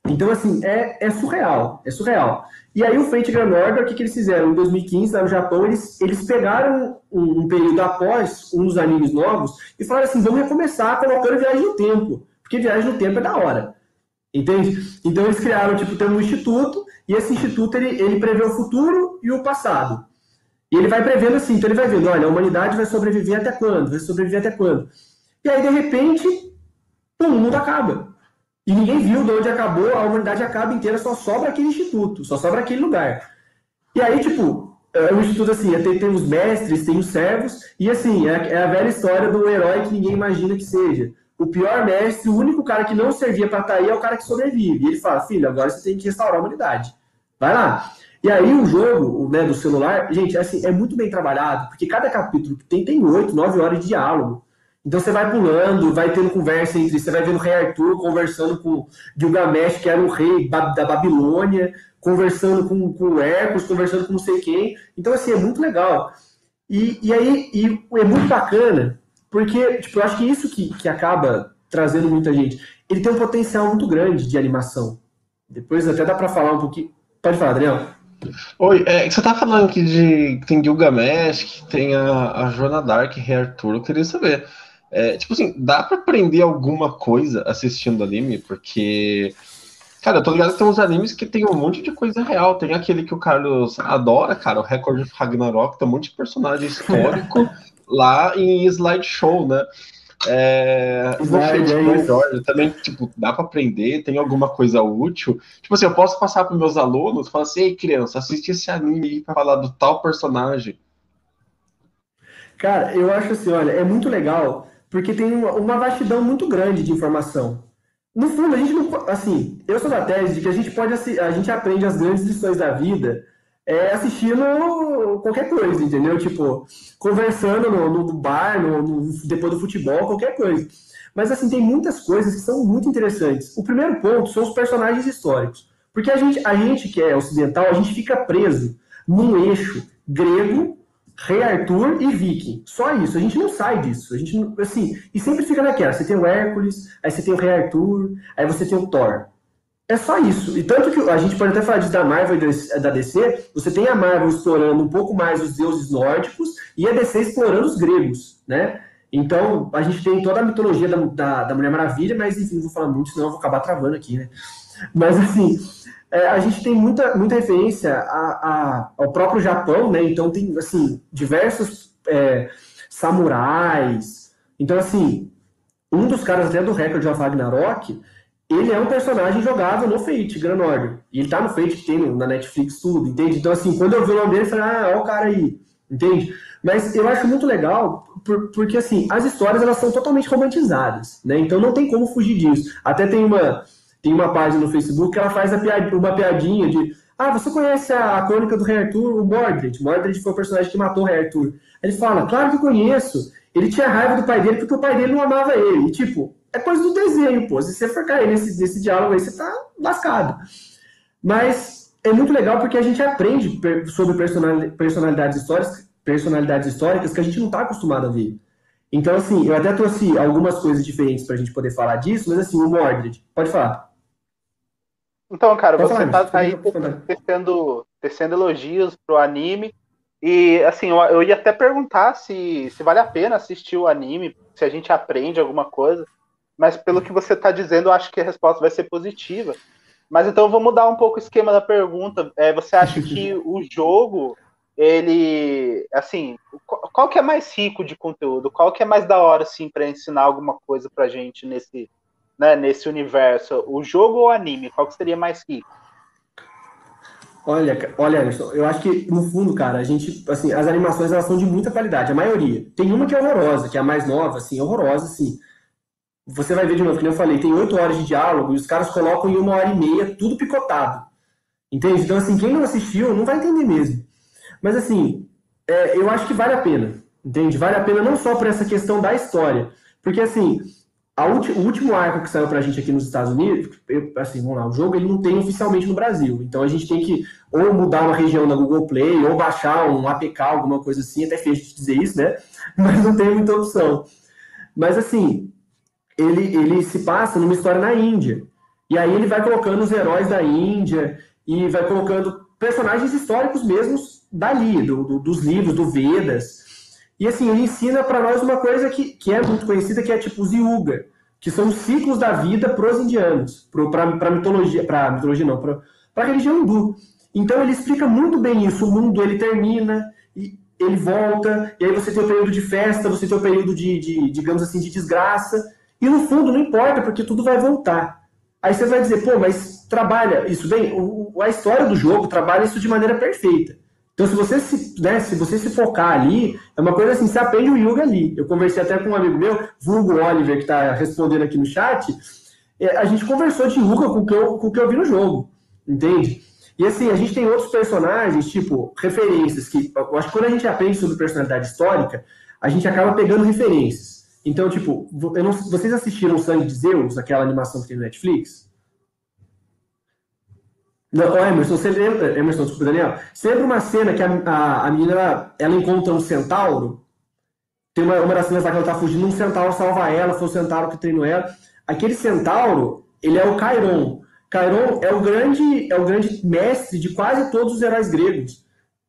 Então, assim, é, é surreal, é surreal. E aí o Fate Grand Order, o que, que eles fizeram? Em 2015, lá no Japão, eles, eles pegaram um, um período após um dos animes novos e falaram assim, vamos recomeçar colocando Viagem no Tempo, porque Viagem no Tempo é da hora. Entende? Então eles criaram, tipo, tem um instituto, e esse instituto ele, ele prevê o futuro e o passado. E ele vai prevendo assim, então ele vai vendo, olha, a humanidade vai sobreviver até quando? Vai sobreviver até quando? E aí, de repente, pum, o mundo acaba. E ninguém viu de onde acabou, a humanidade acaba inteira, só sobra aquele instituto, só sobra aquele lugar. E aí, tipo, é um instituto assim, tem, tem os mestres, tem os servos, e assim, é, é a velha história do herói que ninguém imagina que seja o pior mestre, o único cara que não servia para estar tá aí é o cara que sobrevive. E ele fala, filho, agora você tem que restaurar a humanidade. Vai lá. E aí o jogo né, do celular, gente, assim, é muito bem trabalhado, porque cada capítulo que tem tem oito, nove horas de diálogo. Então você vai pulando, vai tendo conversa entre. Você vai vendo o rei Arthur conversando com Gilgamesh, que era o rei da Babilônia, conversando com, com o conversando com não sei quem. Então, assim, é muito legal. E, e aí e é muito bacana, porque tipo, eu acho que isso que, que acaba trazendo muita gente. Ele tem um potencial muito grande de animação. Depois até dá para falar um pouquinho. Pode falar, Adriano. Oi, é, você tá falando aqui de que tem Gilgamesh, que tem a, a Joana Dark, Rei Arthur, eu queria saber. É, tipo assim, dá para aprender alguma coisa assistindo anime? Porque, cara, eu tô ligado que tem uns animes que tem um monte de coisa real. Tem aquele que o Carlos adora, cara, o Record of Ragnarok, tem um monte de personagem histórico lá em slideshow, né? É, Slide, é também, tipo, dá para aprender, tem alguma coisa útil. Tipo assim, eu posso passar para meus alunos e falar assim, ei, criança, assiste esse anime aí pra falar do tal personagem. Cara, eu acho assim, olha, é muito legal, porque tem uma, uma vastidão muito grande de informação. No fundo, a gente não. Assim, eu sou da tese de que a gente pode. A gente aprende as grandes lições da vida é, assistindo qualquer coisa, entendeu? Tipo, conversando no, no bar, no, no, depois do futebol, qualquer coisa. Mas, assim, tem muitas coisas que são muito interessantes. O primeiro ponto são os personagens históricos. Porque a gente, a gente que é ocidental, a gente fica preso num eixo grego, rei Arthur e viking. Só isso, a gente não sai disso. A gente, assim, e sempre fica naquela. Você tem o Hércules, aí você tem o rei Arthur, aí você tem o Thor. É só isso. E tanto que a gente pode até falar disso da Marvel e da DC, você tem a Marvel explorando um pouco mais os deuses nórdicos e a DC explorando os gregos, né? Então, a gente tem toda a mitologia da, da, da Mulher Maravilha, mas enfim, não vou falar muito, senão eu vou acabar travando aqui, né? Mas assim, é, a gente tem muita, muita referência a, a, ao próprio Japão, né? Então tem, assim, diversos é, samurais. Então, assim, um dos caras até do recorde of Ragnarok ele é um personagem jogável no Fate, Order. E ele tá no Fate tem na Netflix tudo, entende? Então, assim, quando eu vi o nome dele, eu falei, ah, olha o cara aí, entende? Mas eu acho muito legal, porque, assim, as histórias, elas são totalmente romantizadas, né? Então não tem como fugir disso. Até tem uma, tem uma página no Facebook que ela faz piad uma piadinha de, ah, você conhece a, a crônica do Rei Arthur, o Mordred? Mordred foi o personagem que matou o Rei Arthur. Ele fala, claro que conheço. Ele tinha raiva do pai dele porque o pai dele não amava ele. E, tipo, é coisa do desenho, pô. Se você for cair nesse, nesse diálogo aí, você tá lascado. Mas é muito legal porque a gente aprende sobre personalidades históricas, personalidades históricas que a gente não está acostumado a ver. Então, assim, eu até trouxe algumas coisas diferentes para a gente poder falar disso, mas assim, o Mordred, pode falar. Então, cara, pode você falar, tá aí tecendo, tecendo elogios pro anime. E, assim, eu, eu ia até perguntar se, se vale a pena assistir o anime, se a gente aprende alguma coisa mas pelo que você está dizendo, eu acho que a resposta vai ser positiva. Mas então eu vou mudar um pouco o esquema da pergunta. É, você acha que o jogo, ele, assim, qual que é mais rico de conteúdo? Qual que é mais da hora, assim, para ensinar alguma coisa para gente nesse, né, nesse universo? O jogo ou o anime? Qual que seria mais rico? Olha, olha, Anderson, eu acho que no fundo, cara, a gente, assim, as animações elas são de muita qualidade, a maioria. Tem uma que é horrorosa, que é a mais nova, assim, horrorosa, assim você vai ver de novo, que eu falei, tem oito horas de diálogo e os caras colocam em uma hora e meia tudo picotado. Entende? Então, assim, quem não assistiu não vai entender mesmo. Mas, assim, é, eu acho que vale a pena. Entende? Vale a pena não só por essa questão da história. Porque, assim, ulti, o último arco que saiu pra gente aqui nos Estados Unidos, eu, assim, vamos lá, o jogo ele não tem oficialmente no Brasil. Então, a gente tem que ou mudar uma região da Google Play, ou baixar um APK, alguma coisa assim. Até feio de dizer isso, né? Mas não tem muita opção. Mas, assim, ele, ele se passa numa história na Índia. E aí ele vai colocando os heróis da Índia e vai colocando personagens históricos mesmos dali, do, do, dos livros, do Vedas. E assim, ele ensina para nós uma coisa que, que é muito conhecida, que é tipo os Yuga, que são os ciclos da vida para os indianos, para mitologia, para mitologia não, para a religião hindu. Então ele explica muito bem isso. O mundo ele termina e ele volta, e aí você tem o período de festa, você tem o período de, de digamos assim, de desgraça. E no fundo não importa, porque tudo vai voltar. Aí você vai dizer, pô, mas trabalha isso bem? O, a história do jogo trabalha isso de maneira perfeita. Então, se você se, né, se você se focar ali, é uma coisa assim, você aprende o yoga ali. Eu conversei até com um amigo meu, Vulgo Oliver, que está respondendo aqui no chat. É, a gente conversou de yoga com o, que eu, com o que eu vi no jogo, entende? E assim, a gente tem outros personagens, tipo, referências, que eu acho que quando a gente aprende sobre personalidade histórica, a gente acaba pegando referências. Então, tipo, não, vocês assistiram Sangue de Zeus, aquela animação que tem no Netflix? Não, Emerson, você lembra, Emerson, desculpa, Daniel, você lembra uma cena que a, a, a menina, ela encontra um centauro, tem uma, uma das cenas lá que ela tá fugindo, um centauro salva ela, foi o centauro que treinou ela, aquele centauro, ele é o Chiron, Chiron é o grande, é o grande mestre de quase todos os heróis gregos,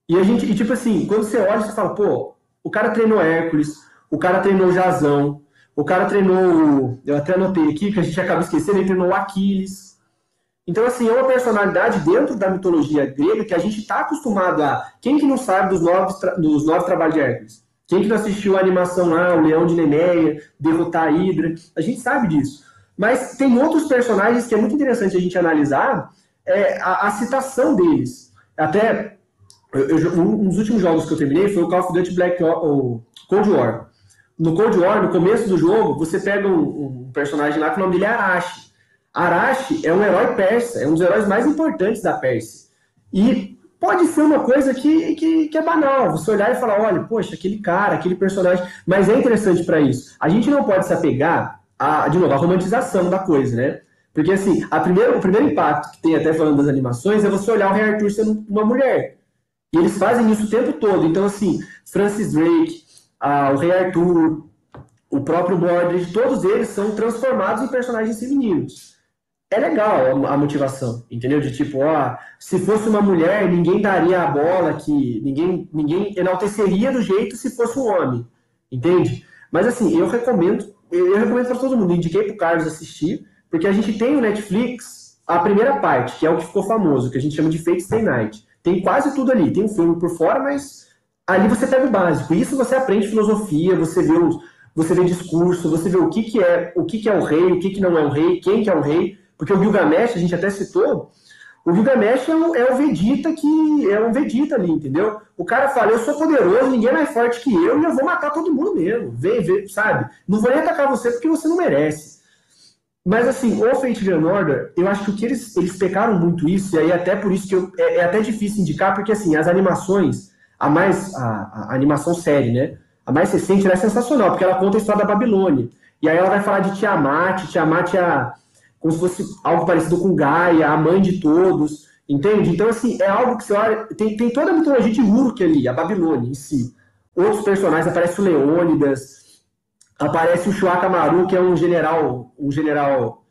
e a gente, e tipo assim, quando você olha, você fala, pô, o cara treinou Hércules, o cara treinou Jazão, o cara treinou, eu até anotei aqui, que a gente acaba esquecendo, ele treinou Aquiles, então, assim, é uma personalidade dentro da mitologia grega que a gente está acostumado a. Quem que não sabe dos nove, dos nove trabalhos de Hércules? Quem que não assistiu a animação lá, o Leão de Nemeia, derrotar a Hidra? A gente sabe disso. Mas tem outros personagens que é muito interessante a gente analisar é, a, a citação deles. Até eu, eu, um dos últimos jogos que eu terminei foi o Call of Duty Black o Cold War. No Cold War, no começo do jogo, você pega um, um personagem lá que o nome dele é Arashi. Arashi é um herói persa, é um dos heróis mais importantes da Pérsia. E pode ser uma coisa que, que, que, é banal, você olhar e falar, olha, poxa, aquele cara, aquele personagem, mas é interessante para isso. A gente não pode se apegar, a, de novo, à romantização da coisa, né? Porque, assim, a primeiro, o primeiro impacto que tem, até falando das animações, é você olhar o Rei Arthur sendo uma mulher. E eles fazem isso o tempo todo. Então, assim, Francis Drake, a, o Rei Arthur, o próprio Mordred, todos eles são transformados em personagens femininos é legal a, motivação, entendeu? De tipo, ó, se fosse uma mulher, ninguém daria a bola que ninguém ninguém enalteceria do jeito se fosse um homem, entende? Mas assim, eu recomendo, eu recomendo para todo mundo, indiquei pro Carlos assistir, porque a gente tem o Netflix, a primeira parte, que é o que ficou famoso, que a gente chama de Fate Stay Night. Tem quase tudo ali, tem um filme por fora, mas ali você pega o básico. Isso você aprende filosofia, você vê os, você vê discurso, você vê o que, que é, o que, que é o rei, o que, que não é o rei, quem que é o rei. Porque o Gilgamesh, a gente até citou, o Gilgamesh é o, é o que é um Vegeta ali, entendeu? O cara fala, eu sou poderoso, ninguém é mais forte que eu, e eu vou matar todo mundo mesmo. Vem, vem, sabe? Não vou nem atacar você porque você não merece. Mas assim, o Fate Grand Order, eu acho que eles, eles pecaram muito isso, e aí até por isso que eu, é, é até difícil indicar, porque assim, as animações, a mais, a, a animação série, né? A mais recente, é sensacional, porque ela conta a história da Babilônia. E aí ela vai falar de Tiamat, Tiamat é a, como se fosse algo parecido com Gaia, a mãe de todos, entende? Então, assim, é algo que você olha. Tem, tem toda a mitologia de Uruk ali, a Babilônia em si. Outros personagens, aparece o Leônidas, aparece o Shuakamaru, que é um general, um general,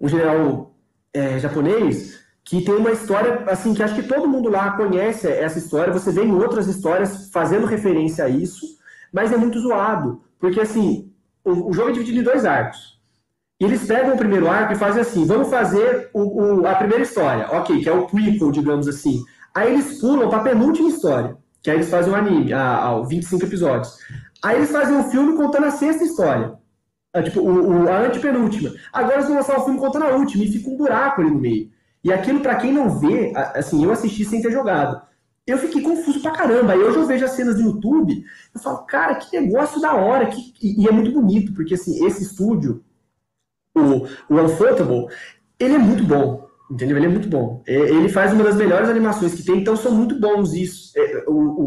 um general é, japonês, que tem uma história, assim, que acho que todo mundo lá conhece essa história, você vê em outras histórias fazendo referência a isso, mas é muito zoado, porque, assim, o, o jogo é dividido em dois arcos. Eles pegam o primeiro arco e fazem assim: vamos fazer o, o, a primeira história, ok, que é o prequel, digamos assim. Aí eles pulam para a penúltima história, que aí eles fazem um anime, a, a, 25 episódios. Aí eles fazem um filme contando a sexta história. A, tipo, o, o, a antepenúltima. Agora eles vão lançar um filme contando a última e fica um buraco ali no meio. E aquilo, para quem não vê, assim, eu assisti sem ter jogado. Eu fiquei confuso pra caramba. Aí hoje eu vejo as cenas do YouTube, eu falo, cara, que negócio da hora. Que... E, é muito bonito, porque assim, esse estúdio, o, o ele é muito bom, entendeu? Ele é muito bom. É, ele faz uma das melhores animações que tem, então são muito bons isso. É,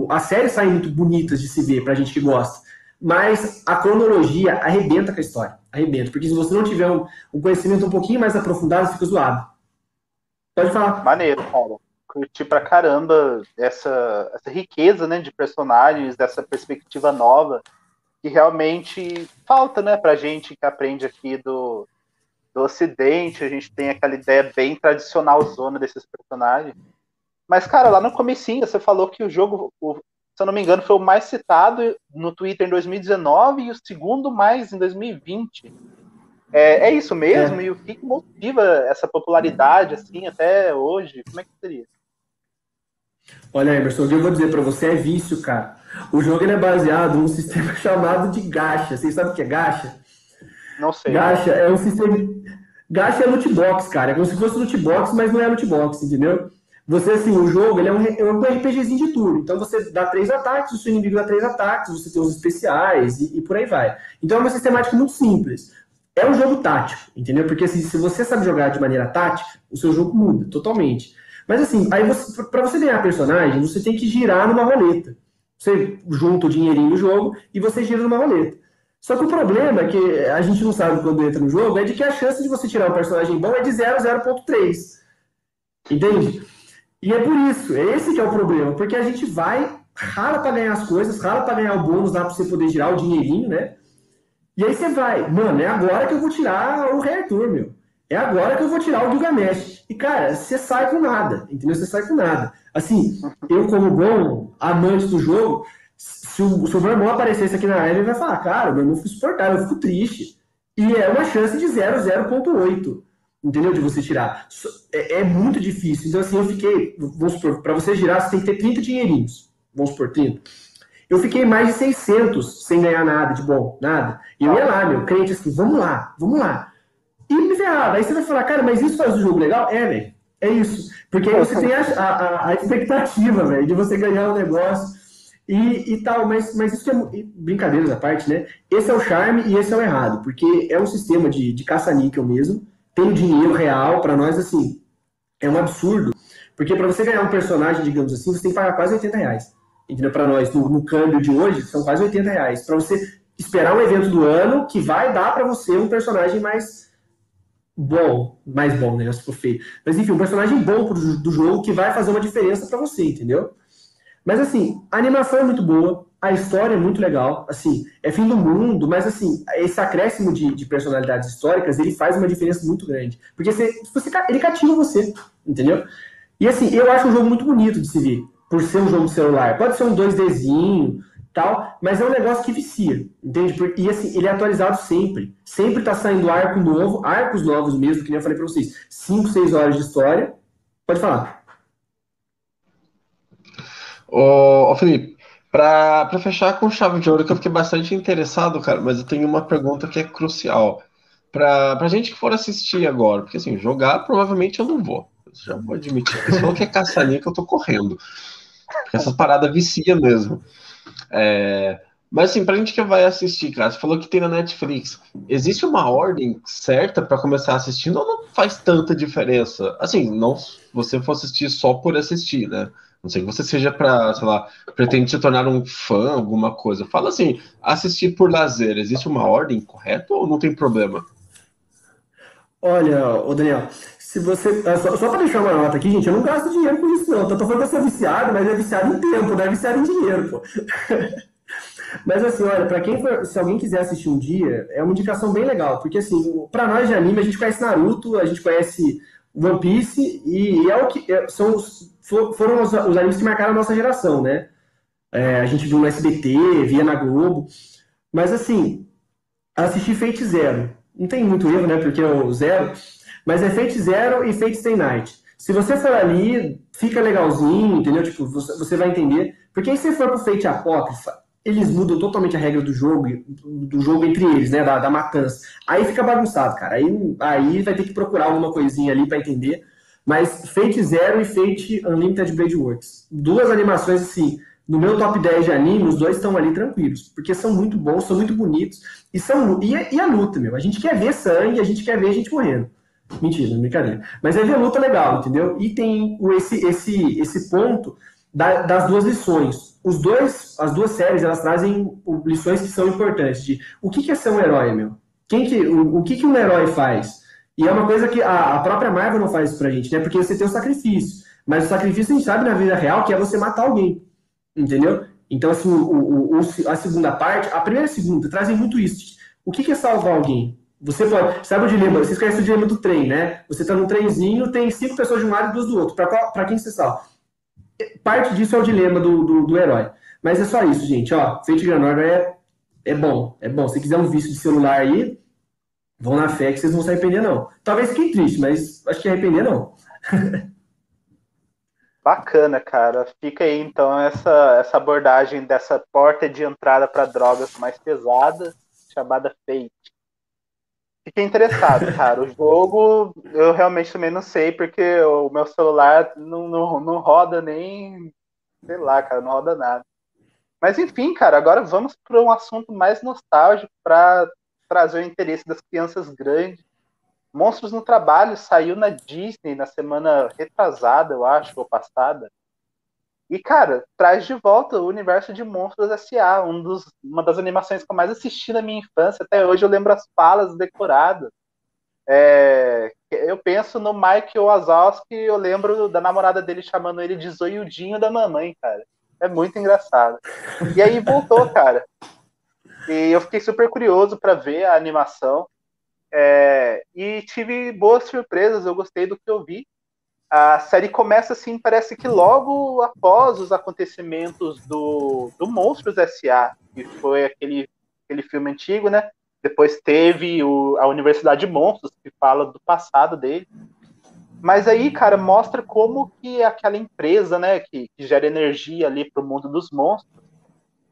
as séries saem muito bonitas de se ver pra gente que gosta, mas a cronologia arrebenta com a história, arrebenta, porque se você não tiver um conhecimento um pouquinho mais aprofundado, fica zoado. Pode falar. Maneiro, Paulo. Curti pra caramba essa, essa riqueza né, de personagens, dessa perspectiva nova que realmente falta, né, pra gente que aprende aqui do, do Ocidente, a gente tem aquela ideia bem tradicional zona desses personagens. Mas, cara, lá no comecinho, você falou que o jogo, o, se eu não me engano, foi o mais citado no Twitter em 2019 e o segundo mais em 2020. É, é isso mesmo? É. E o que, motiva essa popularidade, assim, até hoje? Como é que seria? Olha, Emerson, o que eu vou dizer para você é vício, cara. O jogo é baseado num sistema chamado de gacha. Vocês sabem o que é gacha? Não sei. Gacha é um sistema. Gacha é loot box, cara. É como se fosse loot box, mas não é loot box, entendeu? Você, assim, o jogo ele é, um, é um RPGzinho de turno. Então você dá três ataques, o seu inimigo dá três ataques, você tem os especiais e, e por aí vai. Então é uma sistemática muito simples. É um jogo tático, entendeu? Porque assim, se você sabe jogar de maneira tática, o seu jogo muda totalmente. Mas assim, aí você, pra você ganhar personagem, você tem que girar numa roleta. Você junta o dinheirinho do jogo e você gira numa roleta. Só que o problema é que a gente não sabe quando entra no jogo é de que a chance de você tirar um personagem bom é de 0 0.3. Entende? E é por isso, é esse que é o problema, porque a gente vai, rala para ganhar as coisas, rala para ganhar o bônus lá para você poder girar o dinheirinho, né? E aí você vai, mano, é agora que eu vou tirar o Rei meu. É agora que eu vou tirar o Gilgamesh. E, cara, você sai com nada, entendeu? Você sai com nada. Assim, eu como bom amante do jogo, se o, se o meu irmão aparecesse aqui na live, ele vai falar, cara, meu irmão fica suportável, eu fico triste. E é uma chance de 0, 0.8 entendeu? De você tirar. É, é, muito difícil. Então, assim, eu fiquei, vamos supor, para você girar, você tem que ter 30 dinheirinhos. Vamos supor, 30. Eu fiquei mais de 600 sem ganhar nada de bom, nada. E eu ia lá, meu, crente assim, vamos lá, vamos lá. E me ferrava. Aí você vai falar, cara, mas isso faz o jogo legal? É, velho. É isso. Porque aí você tem a, a, a expectativa, velho, de você ganhar o um negócio e, e tal. Mas, mas isso é brincadeiras à parte, né? Esse é o charme e esse é o errado. Porque é um sistema de, de caça-níquel mesmo tem dinheiro real, para nós, assim, é um absurdo. Porque para você ganhar um personagem, digamos assim, você tem que pagar quase 80 reais. Entendeu? Para nós, no, no, câmbio de hoje, são quase 80 reais. Para você esperar um evento do ano que vai dar para você um personagem mais bom, mais bom, né? Se for feio. Mas enfim, um personagem bom pro, do jogo que vai fazer uma diferença para você, entendeu? Mas assim, a animação é muito boa, a história é muito legal, assim, é fim do mundo, mas assim, esse acréscimo de, de personalidades históricas, ele faz uma diferença muito grande. Porque você, você, ele cativa você, entendeu? E assim, eu acho um jogo muito bonito de se ver, por ser um jogo celular. Pode ser um 2Dzinho, tal, mas é um negócio que vicia, entende? E assim, ele é atualizado sempre. Sempre tá saindo arco novo, arcos novos mesmo, que nem eu falei pra vocês. 5, 6 horas de história. Pode falar. Ô, ô Felipe, para fechar com chave de ouro, que eu fiquei bastante interessado, cara, mas eu tenho uma pergunta que é crucial. Para a gente que for assistir agora, porque assim, jogar provavelmente eu não vou. Eu já vou admitir. Se que é caçaninha que eu tô correndo. Porque essa parada vicia mesmo. É, mas assim, pra gente que vai assistir, cara, você falou que tem na Netflix. Existe uma ordem certa para começar assistindo ou não faz tanta diferença? Assim, não você for assistir só por assistir, né? Não sei que você seja para, sei lá, pretende se tornar um fã, alguma coisa. Fala assim, assistir por lazer, existe uma ordem correta ou não tem problema? Olha, Daniel, se você. É, só, só para deixar uma nota aqui, gente, eu não gasto dinheiro com isso, não. Tô falando que eu sou viciado, mas é viciado em tempo, não é viciado em dinheiro, pô. Mas assim, olha, para quem for, se alguém quiser assistir um dia, é uma indicação bem legal, porque assim, para nós de anime, a gente conhece Naruto, a gente conhece One Piece e é o que é, são os, foram os, os, animes que marcaram a nossa geração, né? É, a gente viu no SBT, via na Globo, mas assim, assistir Fate Zero, não tem muito erro, né? Porque é o Zero, mas é Fate Zero e Fate Stay Night. Se você for ali, fica legalzinho, entendeu? Tipo, você, vai entender. Porque aí se você for pro Fate Apócrifa, eles mudam totalmente a regra do jogo, do jogo entre eles, né? Da, da matança. Aí fica bagunçado, cara. Aí, aí vai ter que procurar alguma coisinha ali para entender. Mas Fate Zero e Fate Unlimited Blade Works. Duas animações, assim, no meu top 10 de anime, os dois estão ali tranquilos. Porque são muito bons, são muito bonitos. E, são, e, a, e a luta, meu. A gente quer ver sangue, a gente quer ver a gente morrendo. Mentira, brincadeira. Mas é ver luta legal, entendeu? E tem esse, esse, esse ponto da, das duas lições. Os dois, as duas séries, elas trazem lições que são importantes de o que, que é ser um herói, meu? Quem que, o, o que, que um herói faz? E é uma coisa que a, a própria Marvel não faz isso pra gente, né? Porque você tem o sacrifício. Mas o sacrifício a gente sabe na vida real que é você matar alguém. Entendeu? Então, assim, o, o, a segunda parte, a primeira e a segunda, trazem muito isso. O que, que é salvar alguém? Você pode. Sabe o dilema? Vocês conhecem o dilema do trem, né? Você tá num trenzinho, tem cinco pessoas de um lado e duas do outro. Para quem você salva? parte disso é o dilema do, do, do herói. Mas é só isso, gente. Ó, Fate Grand é, é bom. É bom. Se quiser um vício de celular aí, vão na fé que vocês não vão se arrepender, não. Talvez fiquem triste, mas acho que arrepender, não. Bacana, cara. Fica aí, então, essa, essa abordagem dessa porta de entrada para drogas mais pesada, chamada Fate. Fiquei interessado, cara. O jogo eu realmente também não sei, porque o meu celular não, não, não roda nem. Sei lá, cara, não roda nada. Mas enfim, cara, agora vamos para um assunto mais nostálgico para trazer o interesse das crianças grandes, Monstros no Trabalho saiu na Disney na semana retrasada, eu acho, ou passada. E, cara, traz de volta o universo de Monstros S.A., um dos, uma das animações que eu mais assisti na minha infância. Até hoje eu lembro as falas decoradas. É, eu penso no Mike Wazowski eu lembro da namorada dele chamando ele de zoiudinho da mamãe, cara. É muito engraçado. E aí voltou, cara. E eu fiquei super curioso para ver a animação. É, e tive boas surpresas, eu gostei do que eu vi. A série começa assim, parece que logo após os acontecimentos do, do Monstros S.A., que foi aquele, aquele filme antigo, né? Depois teve o, a Universidade de Monstros, que fala do passado dele. Mas aí, cara, mostra como que aquela empresa, né, que, que gera energia ali para o mundo dos monstros,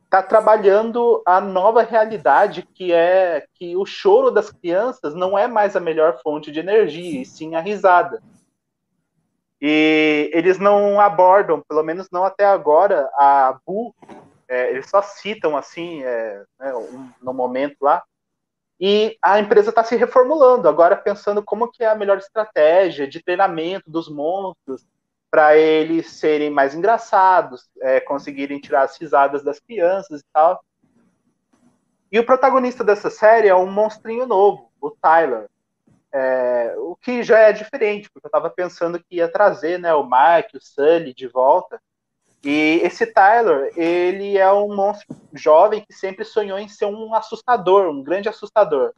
está trabalhando a nova realidade que é que o choro das crianças não é mais a melhor fonte de energia, e sim a risada. E eles não abordam, pelo menos não até agora, a Bu, é, eles só citam assim, é, né, um, no momento lá, e a empresa está se reformulando, agora pensando como que é a melhor estratégia de treinamento dos monstros para eles serem mais engraçados, é, conseguirem tirar as risadas das crianças e tal. E o protagonista dessa série é um monstrinho novo, o Tyler. É, o que já é diferente, porque eu estava pensando que ia trazer né, o Mike, o Sully de volta, e esse Tyler, ele é um monstro jovem que sempre sonhou em ser um assustador, um grande assustador.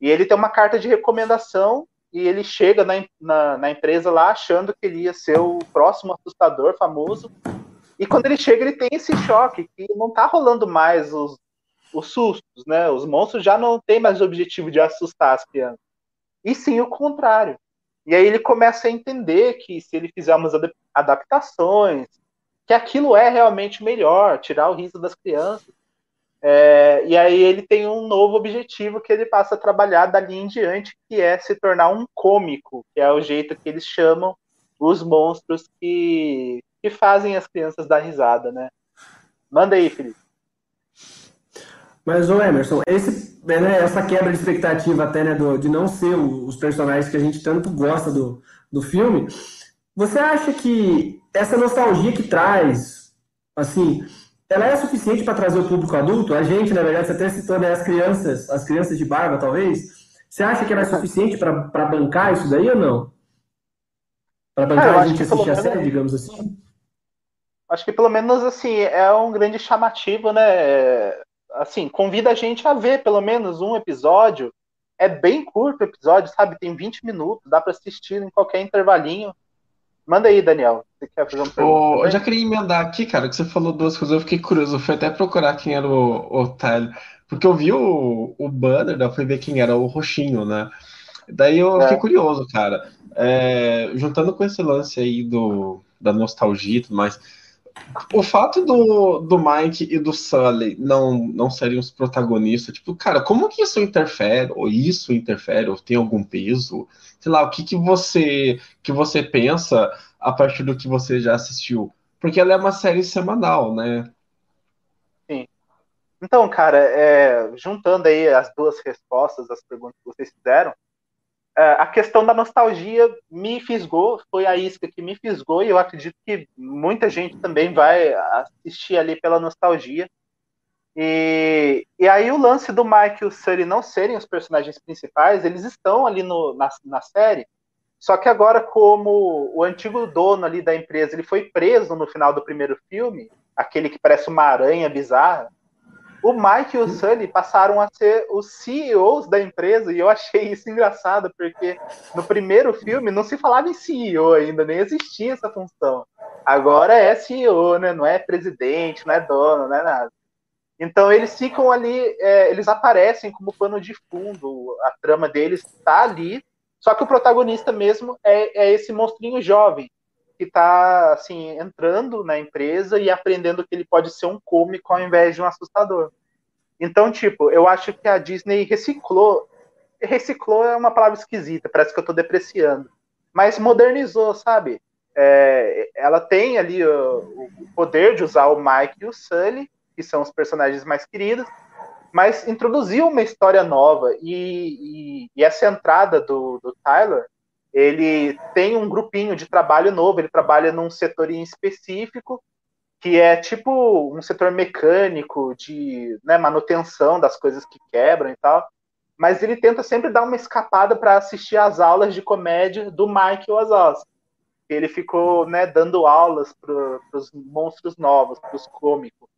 E ele tem uma carta de recomendação e ele chega na, na, na, empresa lá achando que ele ia ser o próximo assustador famoso. E quando ele chega, ele tem esse choque, que não tá rolando mais os, os sustos, né? Os monstros já não têm mais o objetivo de assustar as crianças. E sim o contrário. E aí ele começa a entender que se ele fizer umas adaptações, que aquilo é realmente melhor, tirar o riso das crianças. É, e aí ele tem um novo objetivo que ele passa a trabalhar dali em diante, que é se tornar um cômico, que é o jeito que eles chamam os monstros que, que fazem as crianças dar risada, né? Manda aí, Felipe. Mas, ô Emerson, esse, né, essa quebra de expectativa até, né, do, de não ser os personagens que a gente tanto gosta do, do filme, você acha que essa nostalgia que traz, assim, ela é suficiente para trazer o público adulto? A gente, na verdade, você até citou né, as crianças, as crianças de barba, talvez. Você acha que ela é suficiente para bancar isso daí ou não? Para bancar ah, a gente assistir a série, digamos assim? Acho que pelo menos assim é um grande chamativo, né? Assim, convida a gente a ver pelo menos um episódio. É bem curto o episódio, sabe? Tem 20 minutos, dá para assistir em qualquer intervalinho. Manda aí, Daniel. Você quer fazer uma pergunta? eu já queria emendar aqui, cara, que você falou duas coisas, eu fiquei curioso. Eu fui até procurar quem era o, o Tyler, porque eu vi o, o banner, né, eu fui ver quem era o roxinho, né? Daí eu é. fiquei curioso, cara. É, juntando com esse lance aí do, da nostalgia e tudo mais, o fato do, do Mike e do Sully não, não serem os protagonistas, tipo, cara, como que isso interfere? Ou isso interfere? Ou tem algum peso? sei lá, o que, que você que você pensa a partir do que você já assistiu? Porque ela é uma série semanal, né? Sim. Então, cara, é, juntando aí as duas respostas às perguntas que vocês fizeram, a questão da nostalgia me fisgou, foi a isca que me fisgou, e eu acredito que muita gente também vai assistir ali pela nostalgia. E, e aí o lance do Mike e o Sully não serem os personagens principais, eles estão ali no, na, na série, só que agora como o antigo dono ali da empresa, ele foi preso no final do primeiro filme, aquele que parece uma aranha bizarra, o Mike e o Sully passaram a ser os CEOs da empresa, e eu achei isso engraçado, porque no primeiro filme não se falava em CEO ainda, nem existia essa função. Agora é CEO, né? Não é presidente, não é dono, não é nada. Então eles ficam ali, é, eles aparecem como pano de fundo, a trama deles está ali, só que o protagonista mesmo é, é esse monstrinho jovem que está assim entrando na empresa e aprendendo que ele pode ser um cômico ao invés de um assustador. Então, tipo, eu acho que a Disney reciclou, reciclou é uma palavra esquisita, parece que eu estou depreciando, mas modernizou, sabe? É, ela tem ali o, o, poder de usar o Mike e o Sully que são os personagens mais queridos, mas introduziu uma história nova e, e, e essa entrada do, do Tyler ele tem um grupinho de trabalho novo, ele trabalha num setor em específico, que é tipo um setor mecânico, de né, manutenção das coisas que quebram e tal. Mas ele tenta sempre dar uma escapada para assistir às aulas de comédia do Mike Wazowski. Ele ficou né, dando aulas para os monstros novos, para os cômicos.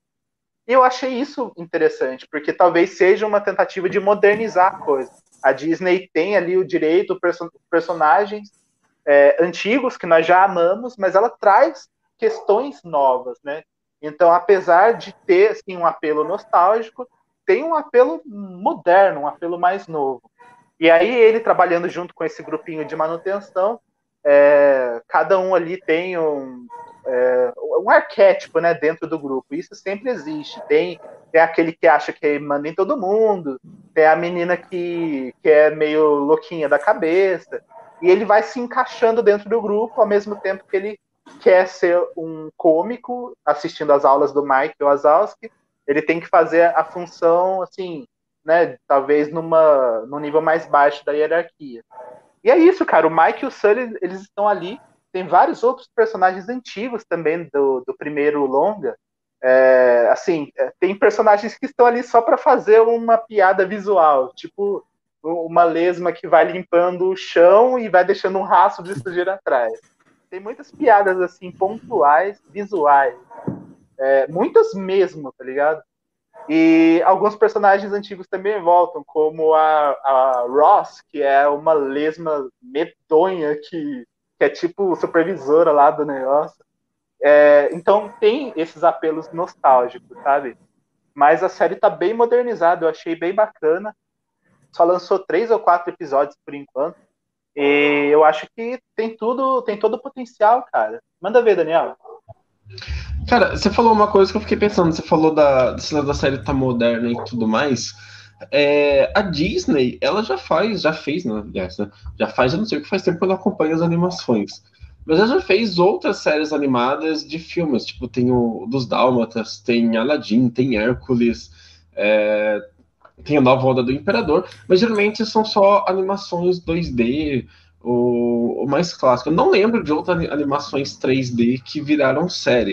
E eu achei isso interessante, porque talvez seja uma tentativa de modernizar a coisa. A Disney tem ali o direito, person personagens é, antigos que nós já amamos, mas ela traz questões novas, né? Então, apesar de ter assim, um apelo nostálgico, tem um apelo moderno, um apelo mais novo. E aí ele trabalhando junto com esse grupinho de manutenção, é, cada um ali tem um, é, um arquétipo né, dentro do grupo. Isso sempre existe. Tem, tem aquele que acha que manda em todo mundo, tem a menina que, que é meio louquinha da cabeça, e ele vai se encaixando dentro do grupo ao mesmo tempo que ele quer ser um cômico assistindo às aulas do Mike Wazowski. Ele tem que fazer a função, assim, né, talvez numa, num nível mais baixo da hierarquia. E é isso, cara. O Mike e o Sully, eles estão ali tem vários outros personagens antigos também do, do primeiro longa. É, assim, é, tem personagens que estão ali só para fazer uma piada visual, tipo uma lesma que vai limpando o chão e vai deixando um rastro de sujeira atrás. Tem muitas piadas assim pontuais, visuais, é, muitas mesmo, tá ligado? E alguns personagens antigos também voltam, como a, a Ross, que é uma lesma medonha que que é tipo supervisora lá do negócio. É, então tem esses apelos nostálgicos, sabe? Mas a série tá bem modernizada, eu achei bem bacana. Só lançou três ou quatro episódios por enquanto. E eu acho que tem tudo, tem todo o potencial, cara. Manda ver, Daniel. Cara, você falou uma coisa que eu fiquei pensando. Você falou da, da série tá moderna e tudo mais. É, a Disney, ela já faz, já fez, né, né, já faz, eu não sei o que faz tempo que eu não acompanho as animações, mas ela já fez outras séries animadas de filmes, tipo, tem o dos Dálmatas, tem Aladdin, tem Hércules, é, tem a Nova Onda do Imperador, mas geralmente são só animações 2D, o, o mais clássico. Eu não lembro de outras animações 3D que viraram série.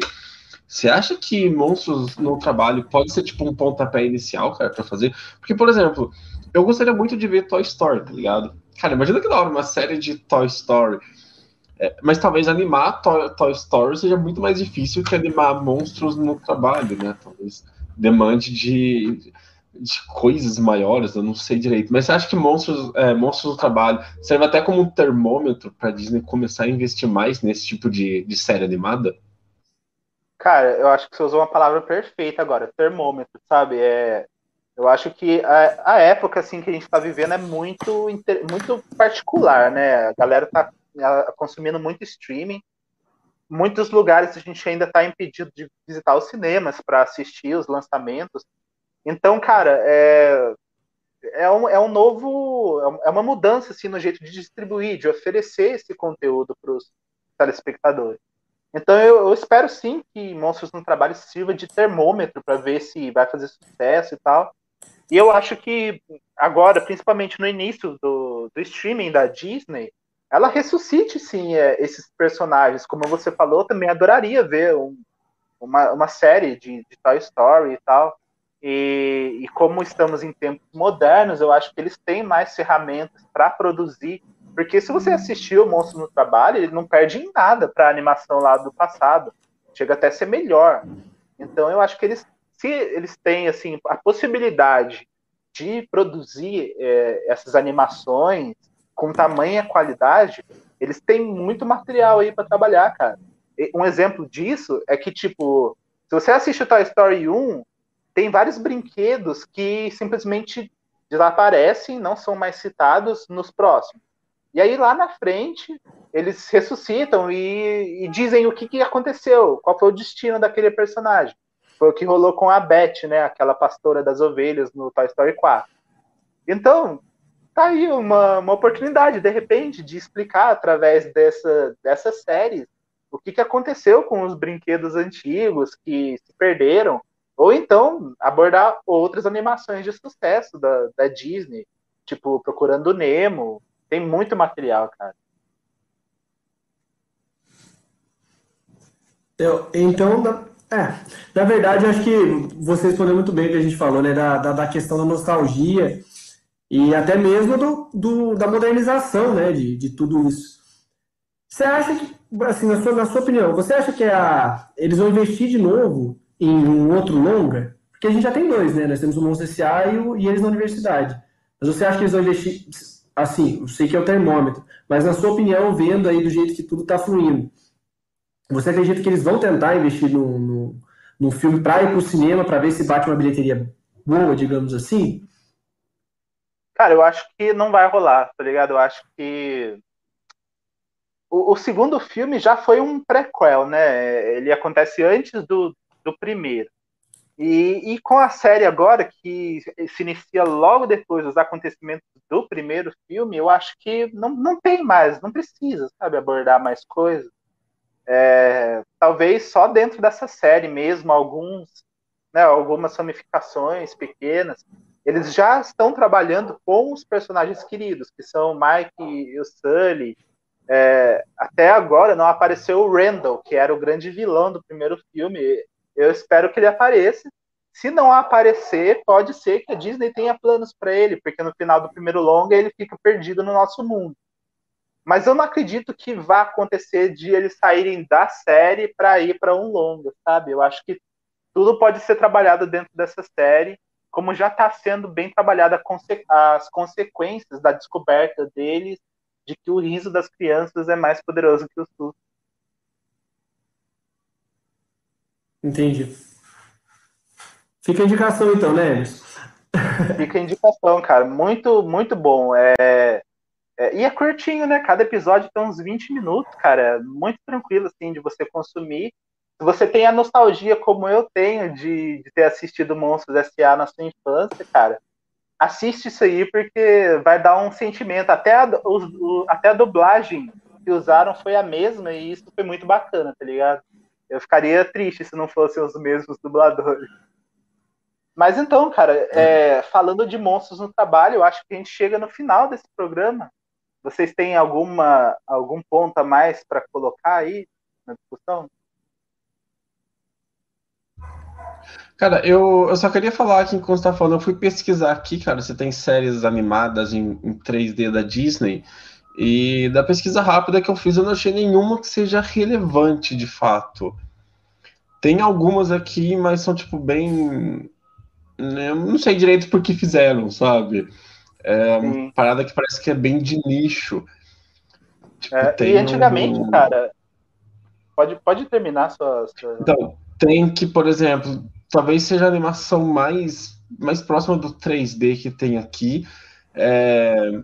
Você acha que monstros no trabalho pode ser tipo um pontapé inicial, cara, para fazer? Porque, por exemplo, eu gostaria muito de ver Toy Story, tá ligado? Cara, imagina que da hora uma série de Toy Story. É, mas talvez animar Toy, Toy, Story seja muito mais difícil que animar monstros no trabalho, né? Talvez demande de, de coisas maiores, eu não sei direito. Mas você acha que monstros, é, monstros no trabalho serve até como um termômetro para Disney começar a investir mais nesse tipo de, de série animada? Cara, eu acho que você usou uma palavra perfeita agora, termômetro, sabe? É, eu acho que a, a época assim que a gente está vivendo é muito, muito particular, né? A galera está consumindo muito streaming. Muitos lugares a gente ainda está impedido de visitar os cinemas para assistir os lançamentos. Então, cara, é, é, um, é um novo. É uma mudança assim, no jeito de distribuir, de oferecer esse conteúdo para os telespectadores. Então eu, eu, espero sim que Monstros no Trabalho sirva de termômetro para ver se vai fazer sucesso e tal. E eu acho que agora, principalmente no início do, do streaming da Disney, ela ressuscite sim é, esses personagens. Como você falou, também adoraria ver um, uma, uma série de, de Toy Story e tal. E, e, como estamos em tempos modernos, eu acho que eles têm mais ferramentas para produzir porque se você assistiu o Monstro no Trabalho, ele não perde em nada para a animação lá do passado. Chega até a ser melhor. Então eu acho que eles, se eles têm assim a possibilidade de produzir é, essas animações com tamanha qualidade, eles têm muito material aí para trabalhar, cara. Um exemplo disso é que, tipo, se você assiste o Toy Story 1, tem vários brinquedos que simplesmente desaparecem, não são mais citados nos próximos. E aí lá na frente eles ressuscitam e, e dizem o que, que aconteceu, qual foi o destino daquele personagem. Foi o que rolou com a Beth, né, aquela pastora das ovelhas no Toy Story 4. Então, tá aí uma, uma oportunidade, de repente, de explicar através dessa, dessa série o que, que aconteceu com os brinquedos antigos que se perderam, Ou então abordar outras animações de sucesso da, da Disney, tipo Procurando Nemo. Tem muito material, cara. Eu, então, é, na verdade, acho que você respondeu muito bem o que a gente falou, né? Da, da, da questão da nostalgia e até mesmo do, do, da modernização, né? De, de tudo isso. Você acha que, assim, na sua, na sua opinião, você acha que a, eles vão investir de novo em um outro longa? Porque a gente já tem dois, né? Nós temos o Monstro S.A. E, e eles na universidade. Mas você acha que eles vão investir, assim, eu sei que é o termômetro, mas na sua opinião, vendo aí do jeito que tudo está fluindo, você acredita que eles vão tentar investir no, no, filme para ir para o cinema, para ver se bate uma bilheteria boa, digamos assim? Cara, eu acho que não vai rolar, tá ligado? Eu acho que o, o segundo filme já foi um prequel, né? Ele acontece antes do, do primeiro. E, e, com a série agora, que se inicia logo depois dos acontecimentos do primeiro filme, eu acho que não, não tem mais, não precisa, sabe, abordar mais coisas. É, talvez só dentro dessa série mesmo, alguns, né, algumas ramificações pequenas. Eles já estão trabalhando com os personagens queridos, que são o Mike e o Sully. É, até agora não apareceu o Randall, que era o grande vilão do primeiro filme. Eu espero que ele apareça. Se não aparecer, pode ser que a Disney tenha planos para ele, porque no final do primeiro longa ele fica perdido no nosso mundo. Mas eu não acredito que vá acontecer de eles saírem da série para ir para um longa, sabe? Eu acho que tudo pode ser trabalhado dentro dessa série, como já está sendo bem trabalhada as consequências da descoberta deles de que o riso das crianças é mais poderoso que o susto. Entendi. Fica a indicação então, né, Fica a indicação, cara. Muito, muito bom. É, é, e é curtinho, né? Cada episódio tem uns 20 minutos, cara. Muito tranquilo, assim, de você consumir. Se você tem a nostalgia, como eu tenho, de, de ter assistido Monstros S.A. na sua infância, cara, assiste isso aí, porque vai dar um sentimento. Até a, o, até a dublagem que usaram foi a mesma, e isso foi muito bacana, tá ligado? Eu ficaria triste se não fossem os mesmos dubladores. Mas então, cara, é, falando de monstros no trabalho, eu acho que a gente chega no final desse programa. Vocês têm alguma algum ponto a mais para colocar aí na discussão? Cara, eu, eu só queria falar que enquanto você tá falando, eu fui pesquisar aqui, cara, você tem séries animadas em, em 3D da Disney, e da pesquisa rápida que eu fiz, eu não achei nenhuma que seja relevante de fato. Tem algumas aqui, mas são tipo bem. Eu não sei direito por que fizeram, sabe? É uma parada que parece que é bem de nicho. Tipo, é, e antigamente, um... cara, pode, pode terminar sua, sua. Então, tem que, por exemplo, talvez seja a animação mais, mais próxima do 3D que tem aqui. É...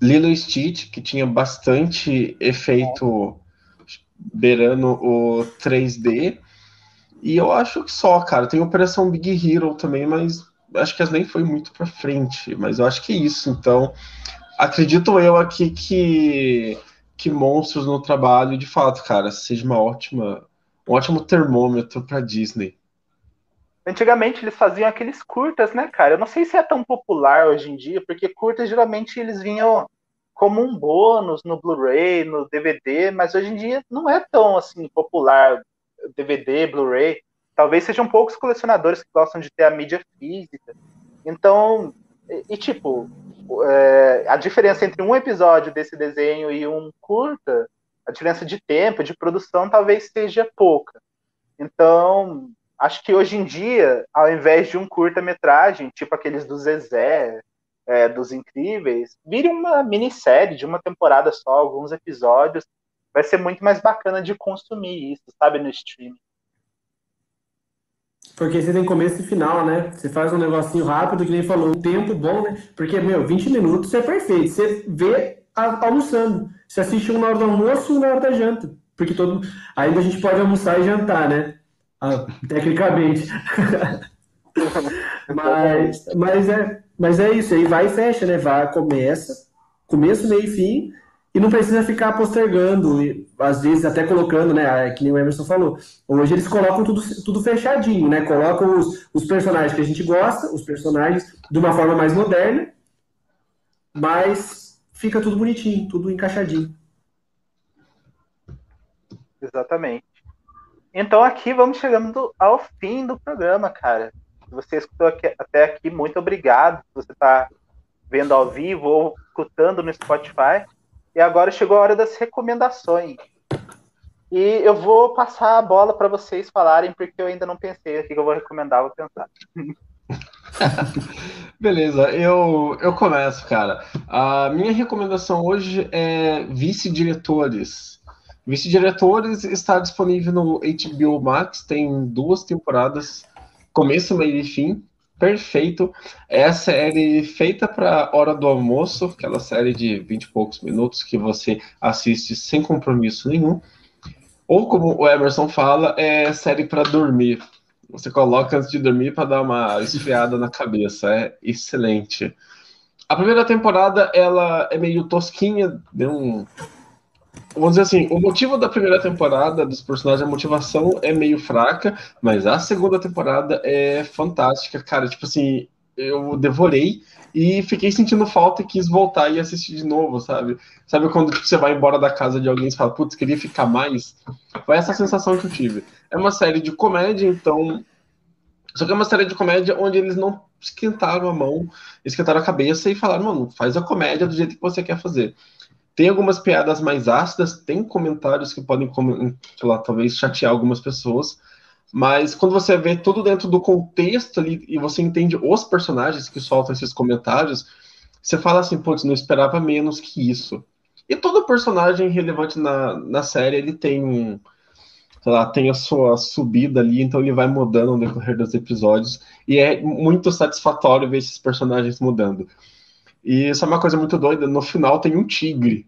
Lilo Stitch, que tinha bastante efeito beirando o 3D. E eu acho que só, cara. Tem Operação Big Hero também, mas acho que nem foi muito para frente, mas eu acho que é isso. Então, acredito eu aqui que, que Monstros no Trabalho, de fato, cara, seja uma ótima, um ótimo termômetro para Disney. Antigamente eles faziam aqueles curtas, né, cara? Eu não sei se é tão popular hoje em dia, porque curtas geralmente eles vinham como um bônus no Blu-ray, no DVD, mas hoje em dia não é tão assim popular DVD, Blu-ray. Talvez sejam poucos colecionadores que gostam de ter a mídia física. Então, e, e tipo, é, a diferença entre um episódio desse desenho e um curta, a diferença de tempo, de produção, talvez seja pouca. Então, acho que hoje em dia, ao invés de um curta-metragem, tipo aqueles do Zezé, é, dos Incríveis, vire uma minissérie de uma temporada só, alguns episódios, vai ser muito mais bacana de consumir isso, sabe, no streaming. Porque você tem começo e final, né? Você faz um negocinho rápido, que nem falou, um tempo bom, né? Porque, meu, 20 minutos é perfeito. Você vê almoçando. Você assiste um na hora do almoço e na hora da janta. Porque todo. Ainda a gente pode almoçar e jantar, né? Ah, tecnicamente. mas, mas, é, mas é isso, aí vai e fecha, né? Vai, começa, começo, meio e fim, e não precisa ficar postergando, e, às vezes até colocando, né, que nem o Emerson falou. Hoje eles colocam tudo, tudo fechadinho, né? Colocam os, os personagens que a gente gosta, os personagens de uma forma mais moderna, mas fica tudo bonitinho, tudo encaixadinho. Exatamente. Então aqui vamos chegando ao fim do programa, cara. Se você escutou aqui, até aqui, muito obrigado. Se você está vendo ao vivo ou escutando no Spotify. E agora chegou a hora das recomendações. E eu vou passar a bola para vocês falarem, porque eu ainda não pensei o que eu vou recomendar, vou pensar. Beleza, eu, eu começo, cara. A minha recomendação hoje é Vice-Diretores. Vice-Diretores está disponível no HBO Max, tem duas temporadas, começo, meio e fim perfeito. É a série feita para hora do almoço, aquela série de 20 e poucos minutos que você assiste sem compromisso nenhum. Ou como o Emerson fala, é série para dormir. Você coloca antes de dormir para dar uma esfriada na cabeça. É excelente. A primeira temporada ela é meio tosquinha, deu um vamos dizer assim, o motivo da primeira temporada dos personagens, a motivação é meio fraca, mas a segunda temporada é fantástica, cara. Tipo assim, eu devorei e fiquei sentindo falta e quis voltar e assistir de novo, sabe? Sabe quando tipo, você vai embora da casa de alguém e fala, putz, queria ficar mais? Foi essa sensação que eu tive. É uma série de comédia, então. Só que é uma série de comédia onde eles não esquentaram a mão, esquentaram a cabeça e falaram, mano, faz a comédia do jeito que você quer fazer. Tem algumas piadas mais ácidas, tem comentários que podem, sei lá, talvez chatear algumas pessoas, mas quando você vê tudo dentro do contexto ali e você entende os personagens que soltam esses comentários, você fala assim, putz, não esperava menos que isso. E todo personagem relevante na, na série, ele tem, sei lá, tem a sua subida ali, então ele vai mudando no decorrer dos episódios, e é muito satisfatório ver esses personagens mudando. E isso é uma coisa muito doida. No final tem um tigre.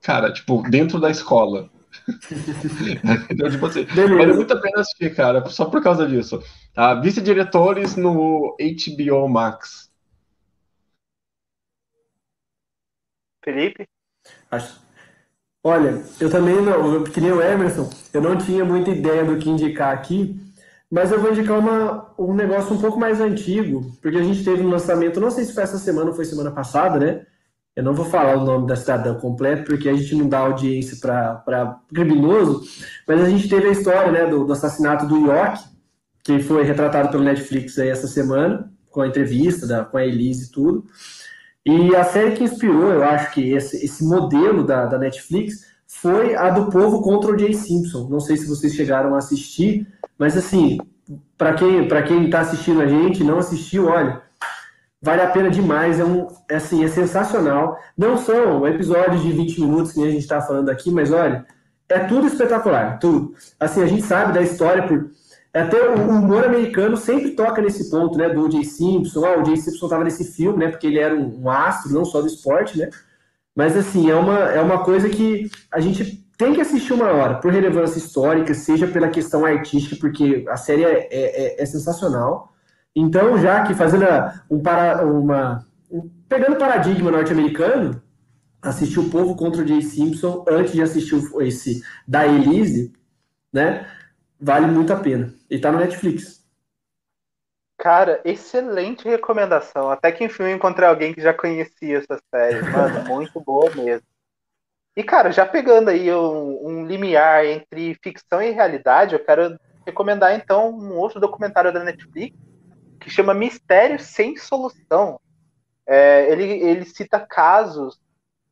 Cara, tipo, dentro da escola. então, tipo assim, vale muito a pena assistir, cara, só por causa disso. Tá? Vice-diretores no HBO Max. Felipe? Acho... Olha, eu também não, que nem o Emerson, eu não tinha muita ideia do que indicar aqui, mas eu vou indicar uma, um negócio um pouco mais antigo, porque a gente teve um lançamento, não sei se foi essa semana ou foi semana passada, né? Eu não vou falar o nome da cidadã completo, porque a gente não dá audiência para criminoso, mas a gente teve a história né, do, do assassinato do York, que foi retratado pelo Netflix aí essa semana, com a entrevista da, com a Elise e tudo. E a série que inspirou, eu acho que esse, esse modelo da, da Netflix foi a do povo contra o Jay Simpson. Não sei se vocês chegaram a assistir, mas assim, para quem para quem está assistindo a gente, não assistiu, olha, vale a pena demais, é um é, assim, é sensacional. Não são episódios de 20 minutos que a gente está falando aqui, mas olha, é tudo espetacular, tudo. Assim, a gente sabe da história por até o humor americano sempre toca nesse ponto, né, do O.J. Simpson, ah, o O.J. Simpson estava nesse filme, né, porque ele era um astro, não só do esporte, né, mas assim, é uma, é uma coisa que a gente tem que assistir uma hora, por relevância histórica, seja pela questão artística, porque a série é, é, é sensacional. Então, já que fazendo um para, uma. Um, pegando paradigma norte-americano, assistir o povo contra o Jay Simpson antes de assistir esse da Elise, né? Vale muito a pena. E tá no Netflix. Cara, excelente recomendação. Até que enfim eu encontrei alguém que já conhecia essa série. Mano, muito boa mesmo. E, cara, já pegando aí um, um limiar entre ficção e realidade, eu quero recomendar então um outro documentário da Netflix que chama Mistério Sem Solução. É, ele, ele cita casos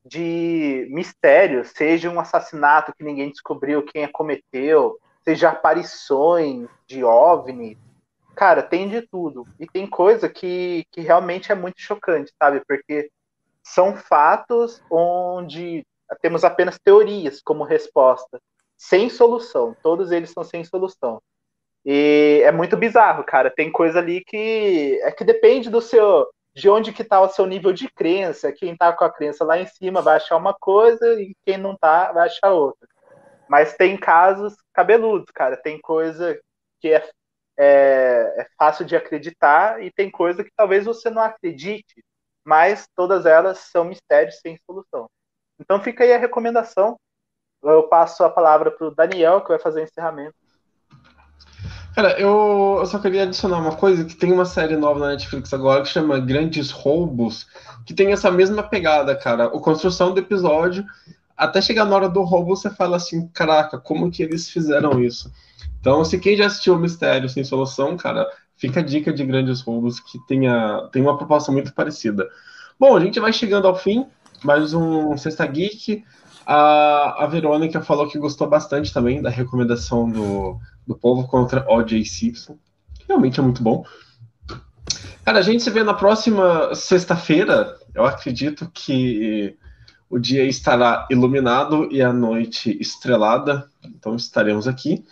de mistérios, seja um assassinato que ninguém descobriu quem cometeu, seja aparições de OVNI, cara, tem de tudo. E tem coisa que, que realmente é muito chocante, sabe? Porque são fatos onde temos apenas teorias como resposta, sem solução. Todos eles são sem solução. E é muito bizarro, cara. Tem coisa ali que é que depende do seu de onde que tá o seu nível de crença. Quem tá com a crença lá em cima vai achar uma coisa e quem não tá vai achar outra. Mas tem casos cabeludos, cara. Tem coisa que é é, é fácil de acreditar e tem coisa que talvez você não acredite, mas todas elas são mistérios sem solução. Então fica aí a recomendação. Eu passo a palavra para o Daniel, que vai fazer o encerramento. Cara, eu, eu, só queria adicionar uma coisa, que tem uma série nova na Netflix agora que chama Grandes Roubos, que tem essa mesma pegada, cara. A construção do episódio, até chegar na hora do roubo, você fala assim, caraca, como que eles fizeram isso? Então, se quem já assistiu o Mistério Sem Solução, cara, fica a dica de Grandes Roubos, que tenha, tem uma proposta muito parecida. Bom, a gente vai chegando ao fim, mais um Sexta Geek. A, a Verônica falou que gostou bastante também da recomendação do, do povo contra O.J. Simpson. Realmente é muito bom. Cara, a gente se vê na próxima sexta-feira. Eu acredito que o dia estará iluminado e a noite estrelada. Então estaremos aqui.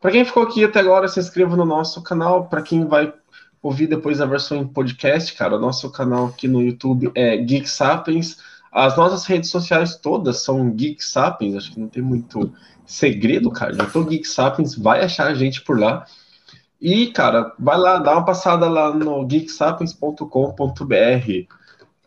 Para quem ficou aqui até agora, se inscreva no nosso canal. Para quem vai ouvir depois a versão em podcast, cara, o nosso canal aqui no YouTube é Geek Sapiens. As nossas redes sociais todas são Geek Sapiens, acho que não tem muito segredo, cara. Já tô Geek Sapiens, vai achar a gente por lá. E, cara, vai lá, dá uma passada lá no geeksapiens.com.br.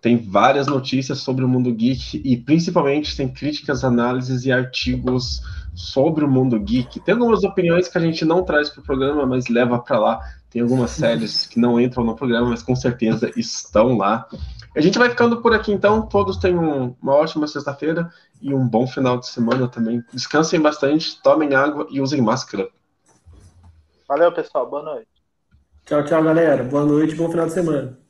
Tem várias notícias sobre o mundo geek e principalmente tem críticas, análises e artigos sobre o mundo geek. Tem algumas opiniões que a gente não traz para o programa, mas leva para lá. Tem algumas séries que não entram no programa, mas com certeza estão lá. A gente vai ficando por aqui então. Todos tenham uma ótima sexta-feira e um bom final de semana também. Descansem bastante, tomem água e usem máscara. Valeu, pessoal. Boa noite. Tchau, tchau, galera. Boa noite, bom final de semana.